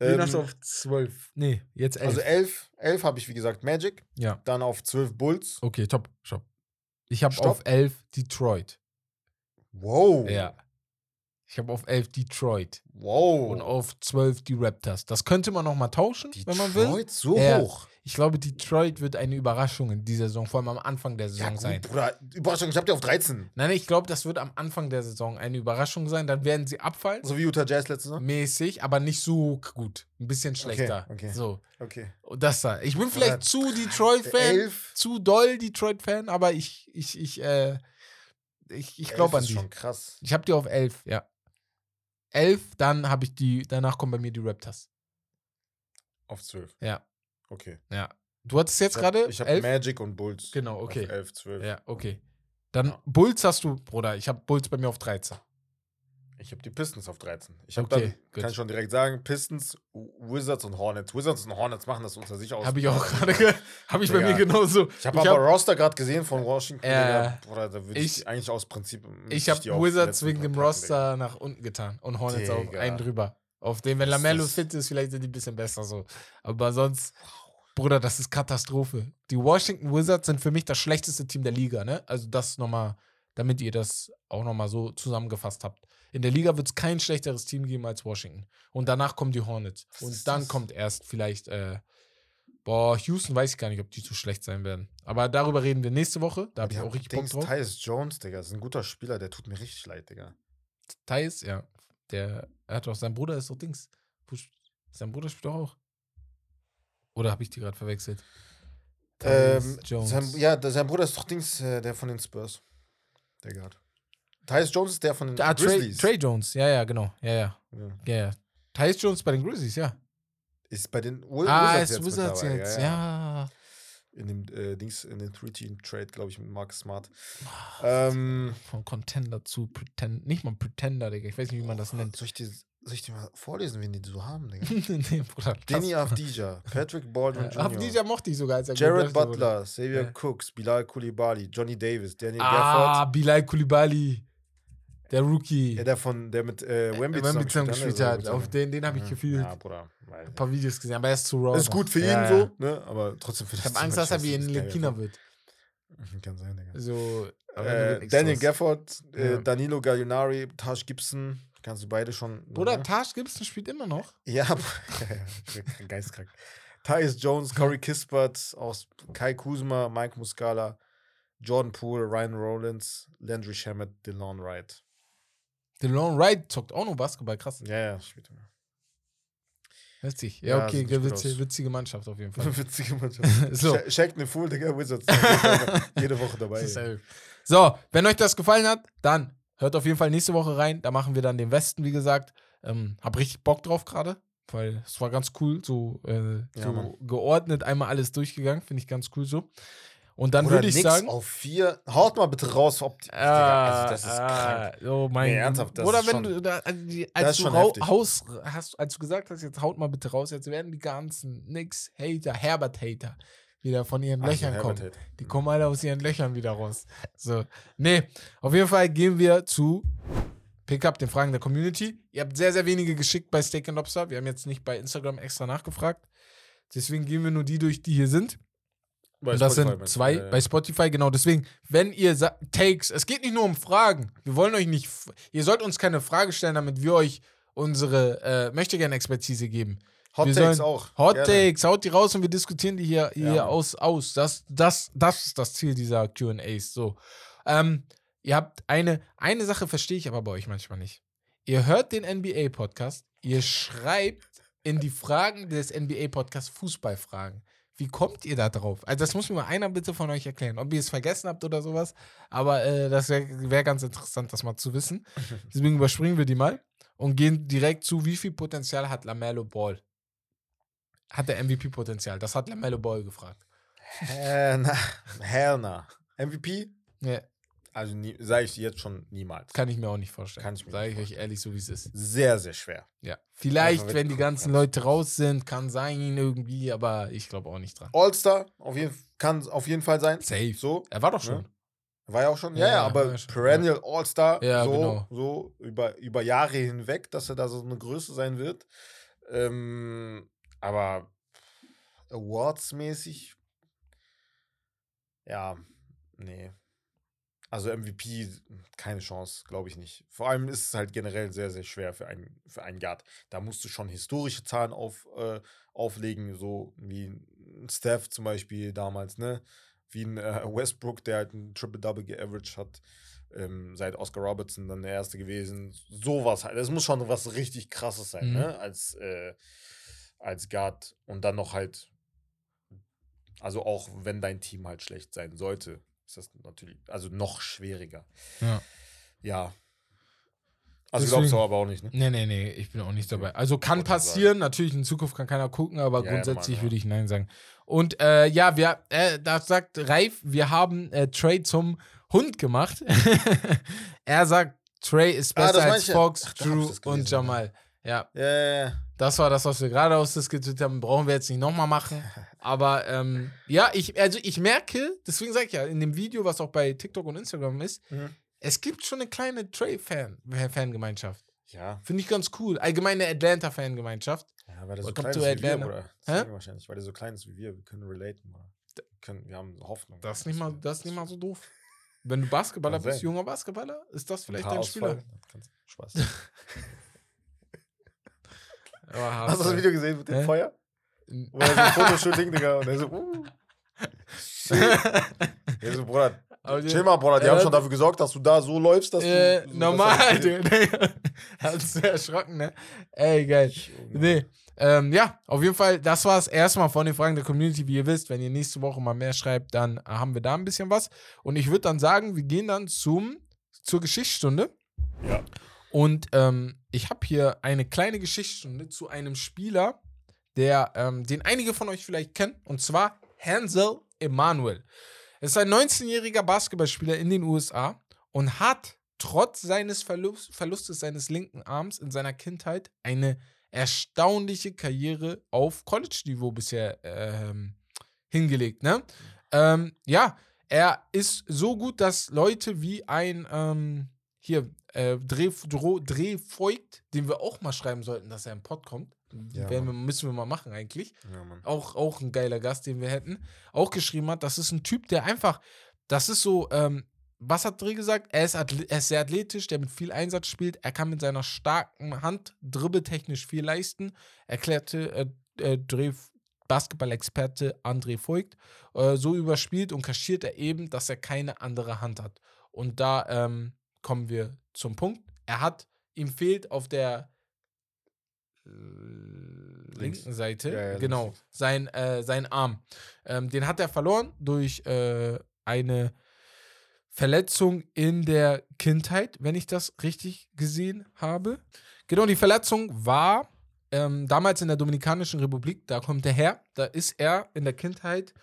Wen Ähm, hast du auf 12? Nee, jetzt 11. also 11, 11 habe ich, wie gesagt, Magic. ja. Dann auf 12 Bulls. Okay, top. Stopp. Ich habe Stopp. auf 11 Detroit. Wow. Ja. Ich habe auf 11 Detroit. Wow. Und auf 12 die Raptors. Das könnte man noch mal tauschen, wenn man will. Detroit so Ja. hoch. Ich glaube, Detroit wird eine Überraschung in dieser Saison, vor allem am Anfang der Ja, Saison gut, sein. Bruder, Überraschung, ich habe die auf 13. Nein, ich glaube, das wird am Anfang der Saison eine Überraschung sein. Dann werden sie abfallen. So wie Utah Jazz letzte Saison. Mäßig, aber nicht so gut. Ein bisschen schlechter. okay. So. Okay. Und das da. Ich bin vielleicht Bruder, zu Detroit-Fan, 11. zu doll Detroit-Fan, aber ich, ich, ich, äh, ich, ich glaube an ist die. schon krass. Ich habe die auf 11, ja. 11, dann habe ich die, danach kommen bei mir die Raptors. Auf 12. Ja. Okay. Ja. Du hattest jetzt hab- gerade Ich habe 11? Magic und Bulls. Genau, okay. Auf 11, 12. Ja, okay. Dann Ja. Bulls hast du, Bruder, ich habe Bulls bei mir auf 13. Ich habe die Pistons auf 13. Ich habe Okay, dann, kann ich schon direkt sagen, Pistons, Wizards und Hornets. Wizards und Hornets machen das unter sich aus. Habe ich auch *laughs* gerade, ge- habe ich bei Digga. mir genauso. Ich habe aber Roster gerade gesehen von Washington. Äh. Bruder, da würde ich, ich- eigentlich aus Prinzip. Ich habe die auf Wizards wegen dem Roster nach unten getan und Hornets auf Digga. einen drüber. Auf den, wenn Lamello fit ist, vielleicht sind die ein bisschen besser so. Aber sonst, Bruder, das ist Katastrophe. Die Washington Wizards sind für mich das schlechteste Team der Liga, ne? Also das nochmal, damit ihr das auch nochmal so zusammengefasst habt. In der Liga wird es kein schlechteres Team geben als Washington. Und danach kommen die Hornets. Was Und dann das? kommt erst vielleicht, äh, boah, Houston weiß ich gar nicht, ob die zu schlecht sein werden. Aber darüber reden wir nächste Woche. Da habe ich auch richtig Bock Dings, drauf. Tyus Jones, Digga, ist ein guter Spieler, der tut mir richtig leid, Digga. Thais, ja. Der er hat doch, sein Bruder ist doch Dings. Sein Bruder spielt doch auch. Oder habe ich die gerade verwechselt? Tyus Ähm, Jones. sein, ja, sein Bruder ist doch Dings, äh, der von den Spurs. Der Guard. Tyus Jones ist der von den ah, Trey, Grizzlies. Trey Jones, ja, ja, genau. Ja, ja. Ja. Ja. Tyus Jones bei den Grizzlies, ja. Ist bei den Wi- ah, er Wizards ist jetzt, Wizards dabei, jetzt, Ja, ja. In dem äh, Dings, in den 3-Team-Trade, glaube ich, mit Marcus Smart. Ah, Ähm, Von Contender zu Pretend. Nicht mal Pretender, Digga. Ich weiß nicht, wie man das nennt. soll, ich dir, soll ich dir mal vorlesen, wen die so haben, Digga? *laughs* nee, Bruder. Denny Avdija, Patrick Baldwin *laughs* Jr., Avdija mochte ich sogar als er Jared. Butler, Xavier Ja. Cooks, Bilal Koulibaly, Johnny Davis, Daniel Ah, Gafford. Bilal Koulibaly. Der Rookie. Ja, der von, der mit äh, Wemby Wenn wir zusammen gespielt hat. So Auf den, den habe ich gefühlt. Ja, Bruder. Ein paar Videos gesehen, aber er ist zu raw. Ist gut für ihn Ja, so, ne? Aber trotzdem für Ich das habe Angst, dass er wie das in geil, Lekina wird. Kann sein, Digga. So, Äh, Daniel. Gafford, äh, Ja. Danilo Gallinari, Taj Gibson, kannst du beide schon. Bruder, ne? Taj Gibson spielt immer noch. Ja, *laughs* aber- ja, ja, geistkrank. Tyus Jones, Corey Kispert, aus Kai Kuzma, Mike Muscala, Jordan Poole, Ryan Rollins, Landry Shamet, DeLon Wright. DeLon Wright zockt auch noch Basketball, krass. Ja, ja, spielt immer. Witzig. Ja, Ja, okay, witzige, witzige Mannschaft auf jeden *laughs* Fall. Witzige Mannschaft. *laughs* So. Sha- Shaq ne Fool, Digga, Wizards. Jede Woche *laughs* dabei. So, wenn euch das gefallen hat, dann hört auf jeden Fall nächste Woche rein. Da machen wir dann den Westen, wie gesagt. Ähm, hab richtig Bock drauf gerade, weil es war ganz cool, so, äh, Ja, so Mann. geordnet einmal alles durchgegangen, finde ich ganz cool so. Und dann würde ich sagen. auf vier. Haut mal bitte raus, ob die, Digga, also das ist krank. ah, Oh mein Nee, ernsthaft, das Oder ist wenn schon- du, da, also als du schon rau- heftig. Haus, hast, als du gesagt hast, jetzt haut mal bitte raus, jetzt werden die ganzen Nix-Hater, Herbert-Hater wieder von ihren Also, Löchern Herbert kommen. Hate. Die kommen alle aus ihren Löchern wieder raus. So. Nee, auf jeden Fall gehen wir zu Pickup, den Fragen der Community. Ihr habt sehr, sehr wenige geschickt bei Steak and Lobster. Wir haben jetzt nicht bei Instagram extra nachgefragt. Deswegen gehen wir nur die durch, die hier sind. Bei das Spotify sind zwei Ja, ja. bei Spotify, genau. Deswegen, wenn ihr Takes, es geht nicht nur um Fragen. Wir wollen euch nicht, ihr sollt uns keine Frage stellen, damit wir euch unsere äh, möchte gerne Expertise geben. Hot wir Takes auch. Hot Gerne. Takes, haut die raus und wir diskutieren die hier, hier Ja, aus. aus. Das, das, das ist das Ziel dieser QAs. So. Ähm, ihr habt eine, eine Sache verstehe ich aber bei euch manchmal nicht. Ihr hört den NBA-Podcast, ihr schreibt in die Fragen des NBA-Podcasts Fußballfragen. Wie kommt ihr da drauf? Also, das muss mir mal einer bitte von euch erklären. Ob ihr es vergessen habt oder sowas. Aber äh, das wäre wär ganz interessant, das mal zu wissen. *laughs* Deswegen überspringen wir die mal und gehen direkt zu, wie viel Potenzial hat Lamello Ball? Hat der MVP-Potenzial? Das hat Lamello Ball gefragt. Hell na. Hell na. MVP? Ja, Also sage ich jetzt schon niemals. kann ich mir auch nicht vorstellen. Kann ich mir Sage ich euch ehrlich, so wie es ist. Sehr, sehr schwer. Ja. Vielleicht, wenn die ganzen. Leute raus sind, kann sein irgendwie, aber ich glaube auch nicht dran. All-Star auf jeden, kann auf jeden Fall sein. Safe. So. Er war doch schon. Ne? War ja auch schon. Ja, Ja, ja, ja, aber ja schon, Perennial All-Star. Ja, so, genau. so über, über Jahre hinweg, dass er da so eine Größe sein wird. Ähm, aber Awards-mäßig. Ja, nee. Also MVP, keine Chance, glaube ich nicht. Vor allem ist es halt generell sehr, sehr schwer für einen, für einen Guard. Da musst du schon historische Zahlen auf, äh, auflegen, so wie ein Steph zum Beispiel damals, ne? Wie ein äh, Westbrook, der halt ein Triple-Double geaveraged hat, ähm, seit Oscar Robertson dann der Erste gewesen. Sowas halt. Das muss schon was richtig krasses sein, Mhm. ne? Als, äh, als Guard. Und dann noch halt, also auch wenn dein Team halt schlecht sein sollte, ist das natürlich, also noch schwieriger. Ja. Ja. Also Deswegen- glaubst du aber auch nicht, ne? Nee, nee, nee, ich bin auch nicht dabei. Also kann passieren, natürlich in Zukunft kann keiner gucken, aber Ja, ja, grundsätzlich normal, ja. würde ich Nein sagen. Und äh, ja, wir, äh, da sagt Reif, wir haben äh, Trey zum Hund gemacht. *laughs* er sagt, Trey ist Ah, besser das als. Fox, Ach, Drew das und gelesen, Jamal. Ja, Ja, ja, ja. das war das, was wir gerade ausdiskutiert haben. Brauchen wir jetzt nicht nochmal machen. Aber ähm, ja, ich, also ich merke, deswegen sage ich ja, in dem Video, was auch bei TikTok und Instagram ist, Mhm. es gibt schon eine kleine Trey-Fan-Fangemeinschaft. Ja. Finde ich ganz cool. Allgemeine Atlanta-Fangemeinschaft. Ja, weil der so Welcome klein ist wie wir, Atlanta. oder? Hä? Wahrscheinlich, weil der so klein ist wie wir. Wir können relaten, Mann. Können, wir haben Hoffnung. Das ist nicht mal, das ist nicht mal so doof. Wenn du Basketballer bist, junger Basketballer, ist das vielleicht dein Spieler. Spaß. *laughs* Hast du das Video gesehen mit dem Hä? Feuer? Wo er so ein Fotoshooting, Digga, und er so, uh. Shit. Er so, Bruder, Aber die- chill mal, Bruder, die haben schon dafür gesorgt, dass du da so läufst, dass Äh, du. so- normal, Digga. *laughs* Hast du erschrocken, ne? Ey, geil. Nee. Ähm, ja, auf jeden Fall, das war es erstmal von den Fragen der Community. Wie ihr wisst, wenn ihr nächste Woche mal mehr schreibt, dann haben wir da ein bisschen was. Und ich würde dann sagen, wir gehen dann zum, zur Geschichtsstunde. Ja. Und ähm, ich habe hier eine kleine Geschichtsstunde zu einem Spieler, der, ähm, den einige von euch vielleicht kennen, und zwar Hansel Emanuel. Er ist ein 19-jähriger Basketballspieler in den USA und hat trotz seines Verlust, Verlustes seines linken Arms in seiner Kindheit eine erstaunliche Karriere auf College-Niveau bisher ähm, hingelegt. Ne? Ähm, ja, er ist so gut, dass Leute wie ein ähm, hier äh, Dreh, Dreh Voigt, den wir auch mal schreiben sollten, dass er im Pod kommt. Ja, wir, müssen wir mal machen eigentlich Ja, auch, auch ein geiler Gast, den wir hätten, auch geschrieben hat, das ist ein Typ, der einfach, das ist so, ähm, was hat Dreh gesagt? Er ist, er ist sehr athletisch, der mit viel Einsatz spielt, er kann mit seiner starken Hand dribbeltechnisch viel leisten, erklärte äh, äh, Dreh Basketball-Experte André Voigt. Äh, so überspielt und kaschiert er eben, dass er keine andere Hand hat. Und da ähm, kommen wir zum Punkt. Er hat, ihm fehlt auf der linken Seite, Ja, ja, genau, links. sein, äh, sein Arm. Ähm, den hat er verloren durch äh, eine Verletzung in der Kindheit, wenn ich das richtig gesehen habe. Genau, die Verletzung war ähm, damals in der Dominikanischen Republik, da kommt er her, da ist er in der Kindheit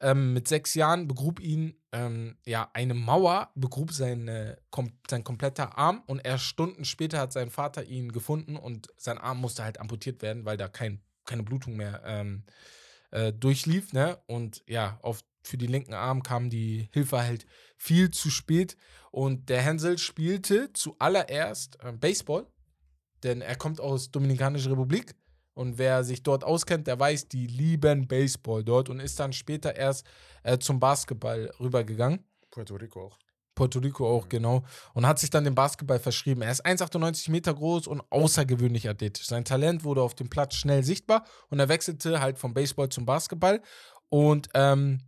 ähm, mit sechs Jahren, begrub ihn ähm, ja eine Mauer, begrub seine, kom sein kompletter Arm und erst Stunden später hat sein Vater ihn gefunden und sein Arm musste halt amputiert werden, weil da kein, keine Blutung mehr ähm, äh, durchlief, ne? Und ja, auf, für den linken Arm kam die Hilfe halt viel zu spät und der Hänsel spielte zuallererst äh, Baseball denn er kommt aus Dominikanischer Republik und wer sich dort auskennt, der weiß, die lieben Baseball dort und ist dann später erst äh, zum Basketball rübergegangen. Puerto Rico auch. Puerto Rico auch, genau. Und hat sich dann dem Basketball verschrieben. Er ist 1,98 Meter groß und außergewöhnlich athletisch. Sein Talent wurde auf dem Platz schnell sichtbar und er wechselte halt vom Baseball zum Basketball. Und ähm,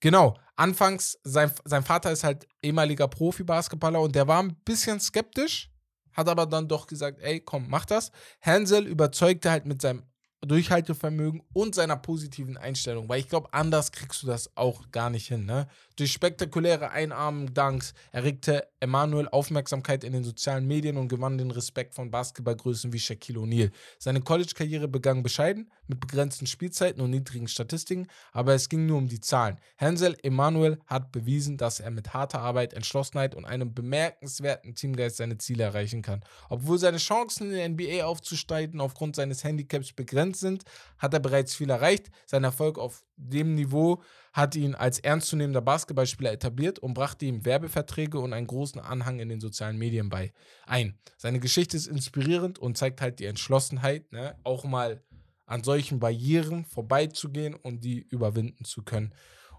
genau, anfangs, sein, sein Vater ist halt ehemaliger Profi-Basketballer und der war ein bisschen skeptisch, hat aber dann doch gesagt, ey, komm, mach das. Hansel überzeugte halt mit seinem Durchhaltevermögen und seiner positiven Einstellung, weil ich glaube, anders kriegst du das auch gar nicht hin. Ne? Durch spektakuläre Einarmen-Dunks erregte Emanuel Aufmerksamkeit in den sozialen Medien und gewann den Respekt von Basketballgrößen wie Shaquille O'Neal. Seine College-Karriere begann bescheiden, mit begrenzten Spielzeiten und niedrigen Statistiken, aber es ging nur um die Zahlen. Hansel Emanuel hat bewiesen, dass er mit harter Arbeit, Entschlossenheit und einem bemerkenswerten Teamgeist seine Ziele erreichen kann. Obwohl seine Chancen in der NBA aufzusteigen aufgrund seines Handicaps begrenzt sind, hat er bereits viel erreicht. Sein Erfolg auf dem Niveau hat ihn als ernstzunehmender Basketballspieler etabliert und brachte ihm Werbeverträge und einen großen Anhang in den sozialen Medien bei ein. Seine Geschichte ist inspirierend und zeigt halt die Entschlossenheit, ne, auch mal an solchen Barrieren vorbeizugehen und die überwinden zu können.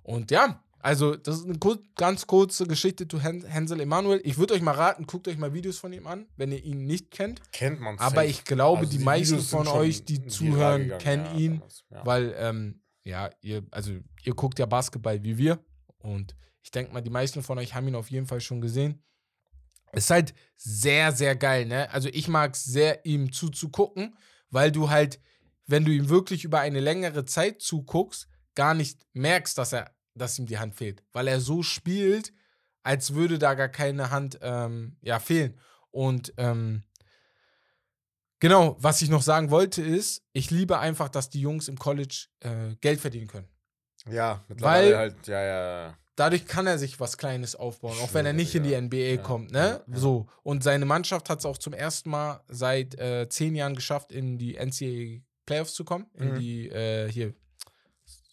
Und ja, also, das ist eine kur ganz kurze Geschichte zu Hänsel Emanuel. Ich würde euch mal raten, guckt euch mal Videos von ihm an, wenn ihr ihn nicht kennt. Kennt man Aber ich glaube, also die, die meisten von euch, die zuhören, gegangen, kennen ja, ihn, ja. weil, ähm, ja, ihr, also ihr guckt ja Basketball wie wir und ich denke mal, die meisten von euch haben ihn auf jeden Fall schon gesehen. Ist halt sehr, sehr geil, ne? Also ich mag es sehr, ihm zuzugucken, weil du halt, wenn du ihm wirklich über eine längere Zeit zuguckst, gar nicht merkst, dass er dass ihm die Hand fehlt, weil er so spielt, als würde da gar keine Hand ähm, ja, fehlen. Und ähm, genau, was ich noch sagen wollte ist, ich liebe einfach, dass die Jungs im College äh, Geld verdienen können. Ja, mittlerweile weil halt, ja, ja. Dadurch kann er sich was Kleines aufbauen, auch wenn er nicht in die NBA ja, kommt, ne? Ja, so. Und seine Mannschaft hat es auch zum ersten Mal seit äh, zehn Jahren geschafft, in die NCAA Playoffs zu kommen. In mhm. die, äh, hier,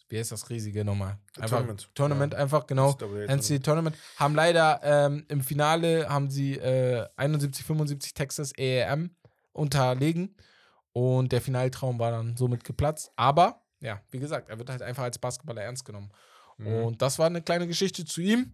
wie heißt das riesige nochmal? Einfach, Tournament. Tournament, ja. einfach, genau. NCAA Tournament. Haben leider ähm, im Finale haben sie äh, 71, 75 Texas AAM unterlegen. Und der Finaltraum war dann somit geplatzt. Aber, ja, wie gesagt, er wird halt einfach als Basketballer ernst genommen. Mhm. Und das war eine kleine Geschichte zu ihm.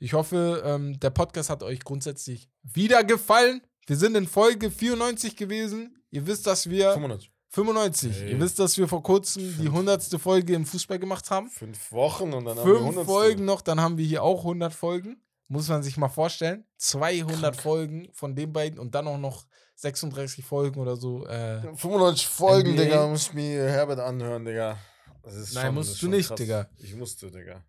Ich hoffe, ähm, der Podcast hat euch grundsätzlich wieder gefallen. Wir sind in Folge 94 gewesen. Ihr wisst, dass wir 95. 95. Hey. Ihr wisst, dass wir vor kurzem Fünf. die 100. Folge im Fußball gemacht haben. Fünf Wochen und dann Fünf haben wir 100. Folgen noch, dann haben wir hier auch 100 Folgen. Muss man sich mal vorstellen. 200 Krank. Folgen von den beiden und dann auch noch 36 Folgen oder so. Äh, 95 Folgen, NBA. Digga, muss ich mir Herbert anhören, Digga. Nein, schon, musst du nicht, krass. Digga. Ich musste, Digga.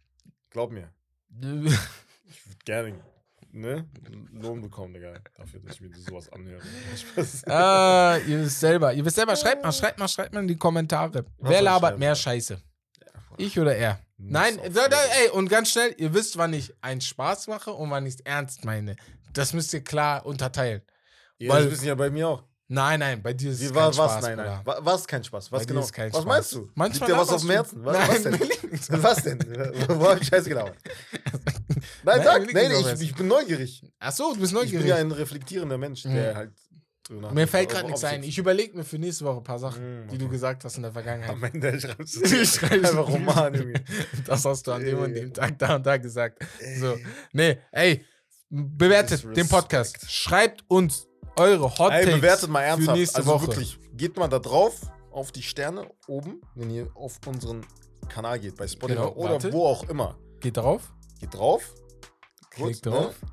Glaub mir. *laughs* ich würde gerne ne, Lohn bekommen, Digga, dafür, dass ich mir sowas anhöre. *laughs* ah, ihr wisst selber. Ihr wisst selber, schreibt mal, schreibt mal, schreibt mal in die Kommentare. Was Wer labert mehr Scheiße? Ich oder er? Nein, da, da, ey, und ganz schnell, ihr wisst, wann ich einen Spaß mache und wann ich es ernst meine. Das müsst ihr klar unterteilen. Ja, Weil, das wissen ja bei mir auch. Nein, nein, bei dir ist es kein was, Spaß. Nein, nein. Oder? Was kein Spaß? Was bei genau? was Spaß. meinst du? Manchmal Liegt dir was auf dem Herzen? Was, nein, was denn? *laughs* was denn? Wo hab ich Scheiße gelaufen? *laughs* Nein, sag, nein, nein ich, ich, bin neugierig. Ach so, du bist neugierig. Ich bin ja ein reflektierender Mensch, der mhm. halt drüber Mir fällt gerade nichts ein. Ich überlege mir für nächste Woche ein paar Sachen, mhm, die du gesagt hast in der Vergangenheit. Am Ende schreibst du *laughs* ich schreibe einfach Roman. Das hast du an dem und dem Tag da und da gesagt. So, nee, ey, bewertet den Podcast. Schreibt uns eure Hot Takes Ey, bewertet mal ernsthaft. Für nächste also Woche. wirklich, geht mal da drauf, auf die Sterne oben, wenn ihr auf unseren Kanal geht, bei Spotify genau, oder warte. wo auch immer. Geht drauf. Geht drauf. Klickt ne? drauf. Ne?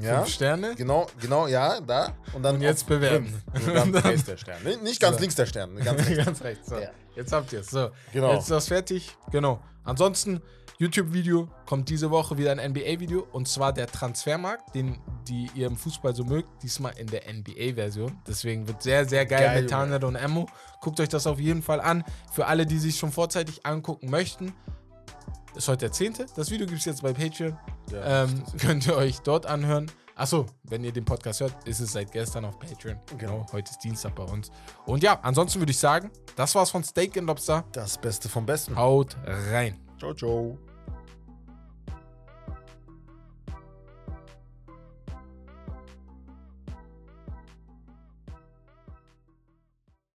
Ja. Fünf Sterne. Genau, genau, ja, da. Und dann und jetzt bewerten. ganz *laughs* rechts der Stern. Nicht ganz so. links der Stern. Ganz rechts. *laughs* ganz rechts. So. Ja. Jetzt habt ihr es. So. Genau. Jetzt ist das fertig. Genau. Ansonsten, YouTube-Video kommt diese Woche wieder ein NBA-Video und zwar der Transfermarkt, den die ihr im Fußball so mögt, diesmal in der NBA-Version. Deswegen wird sehr, sehr geil, Geil, mit Tanner und Emo. Guckt euch das auf jeden Fall an. Für alle, die sich schon vorzeitig angucken möchten, ist heute der 10. Das Video gibt es jetzt bei Patreon. Ja, ähm, könnt ihr euch dort anhören. Achso, wenn ihr den Podcast hört, ist es seit gestern auf Patreon. Genau. Heute ist Dienstag bei uns. Und ja, ansonsten würde ich sagen, das war's von Steak and Lobster. das Beste vom Besten. Haut rein. Ciao, ciao.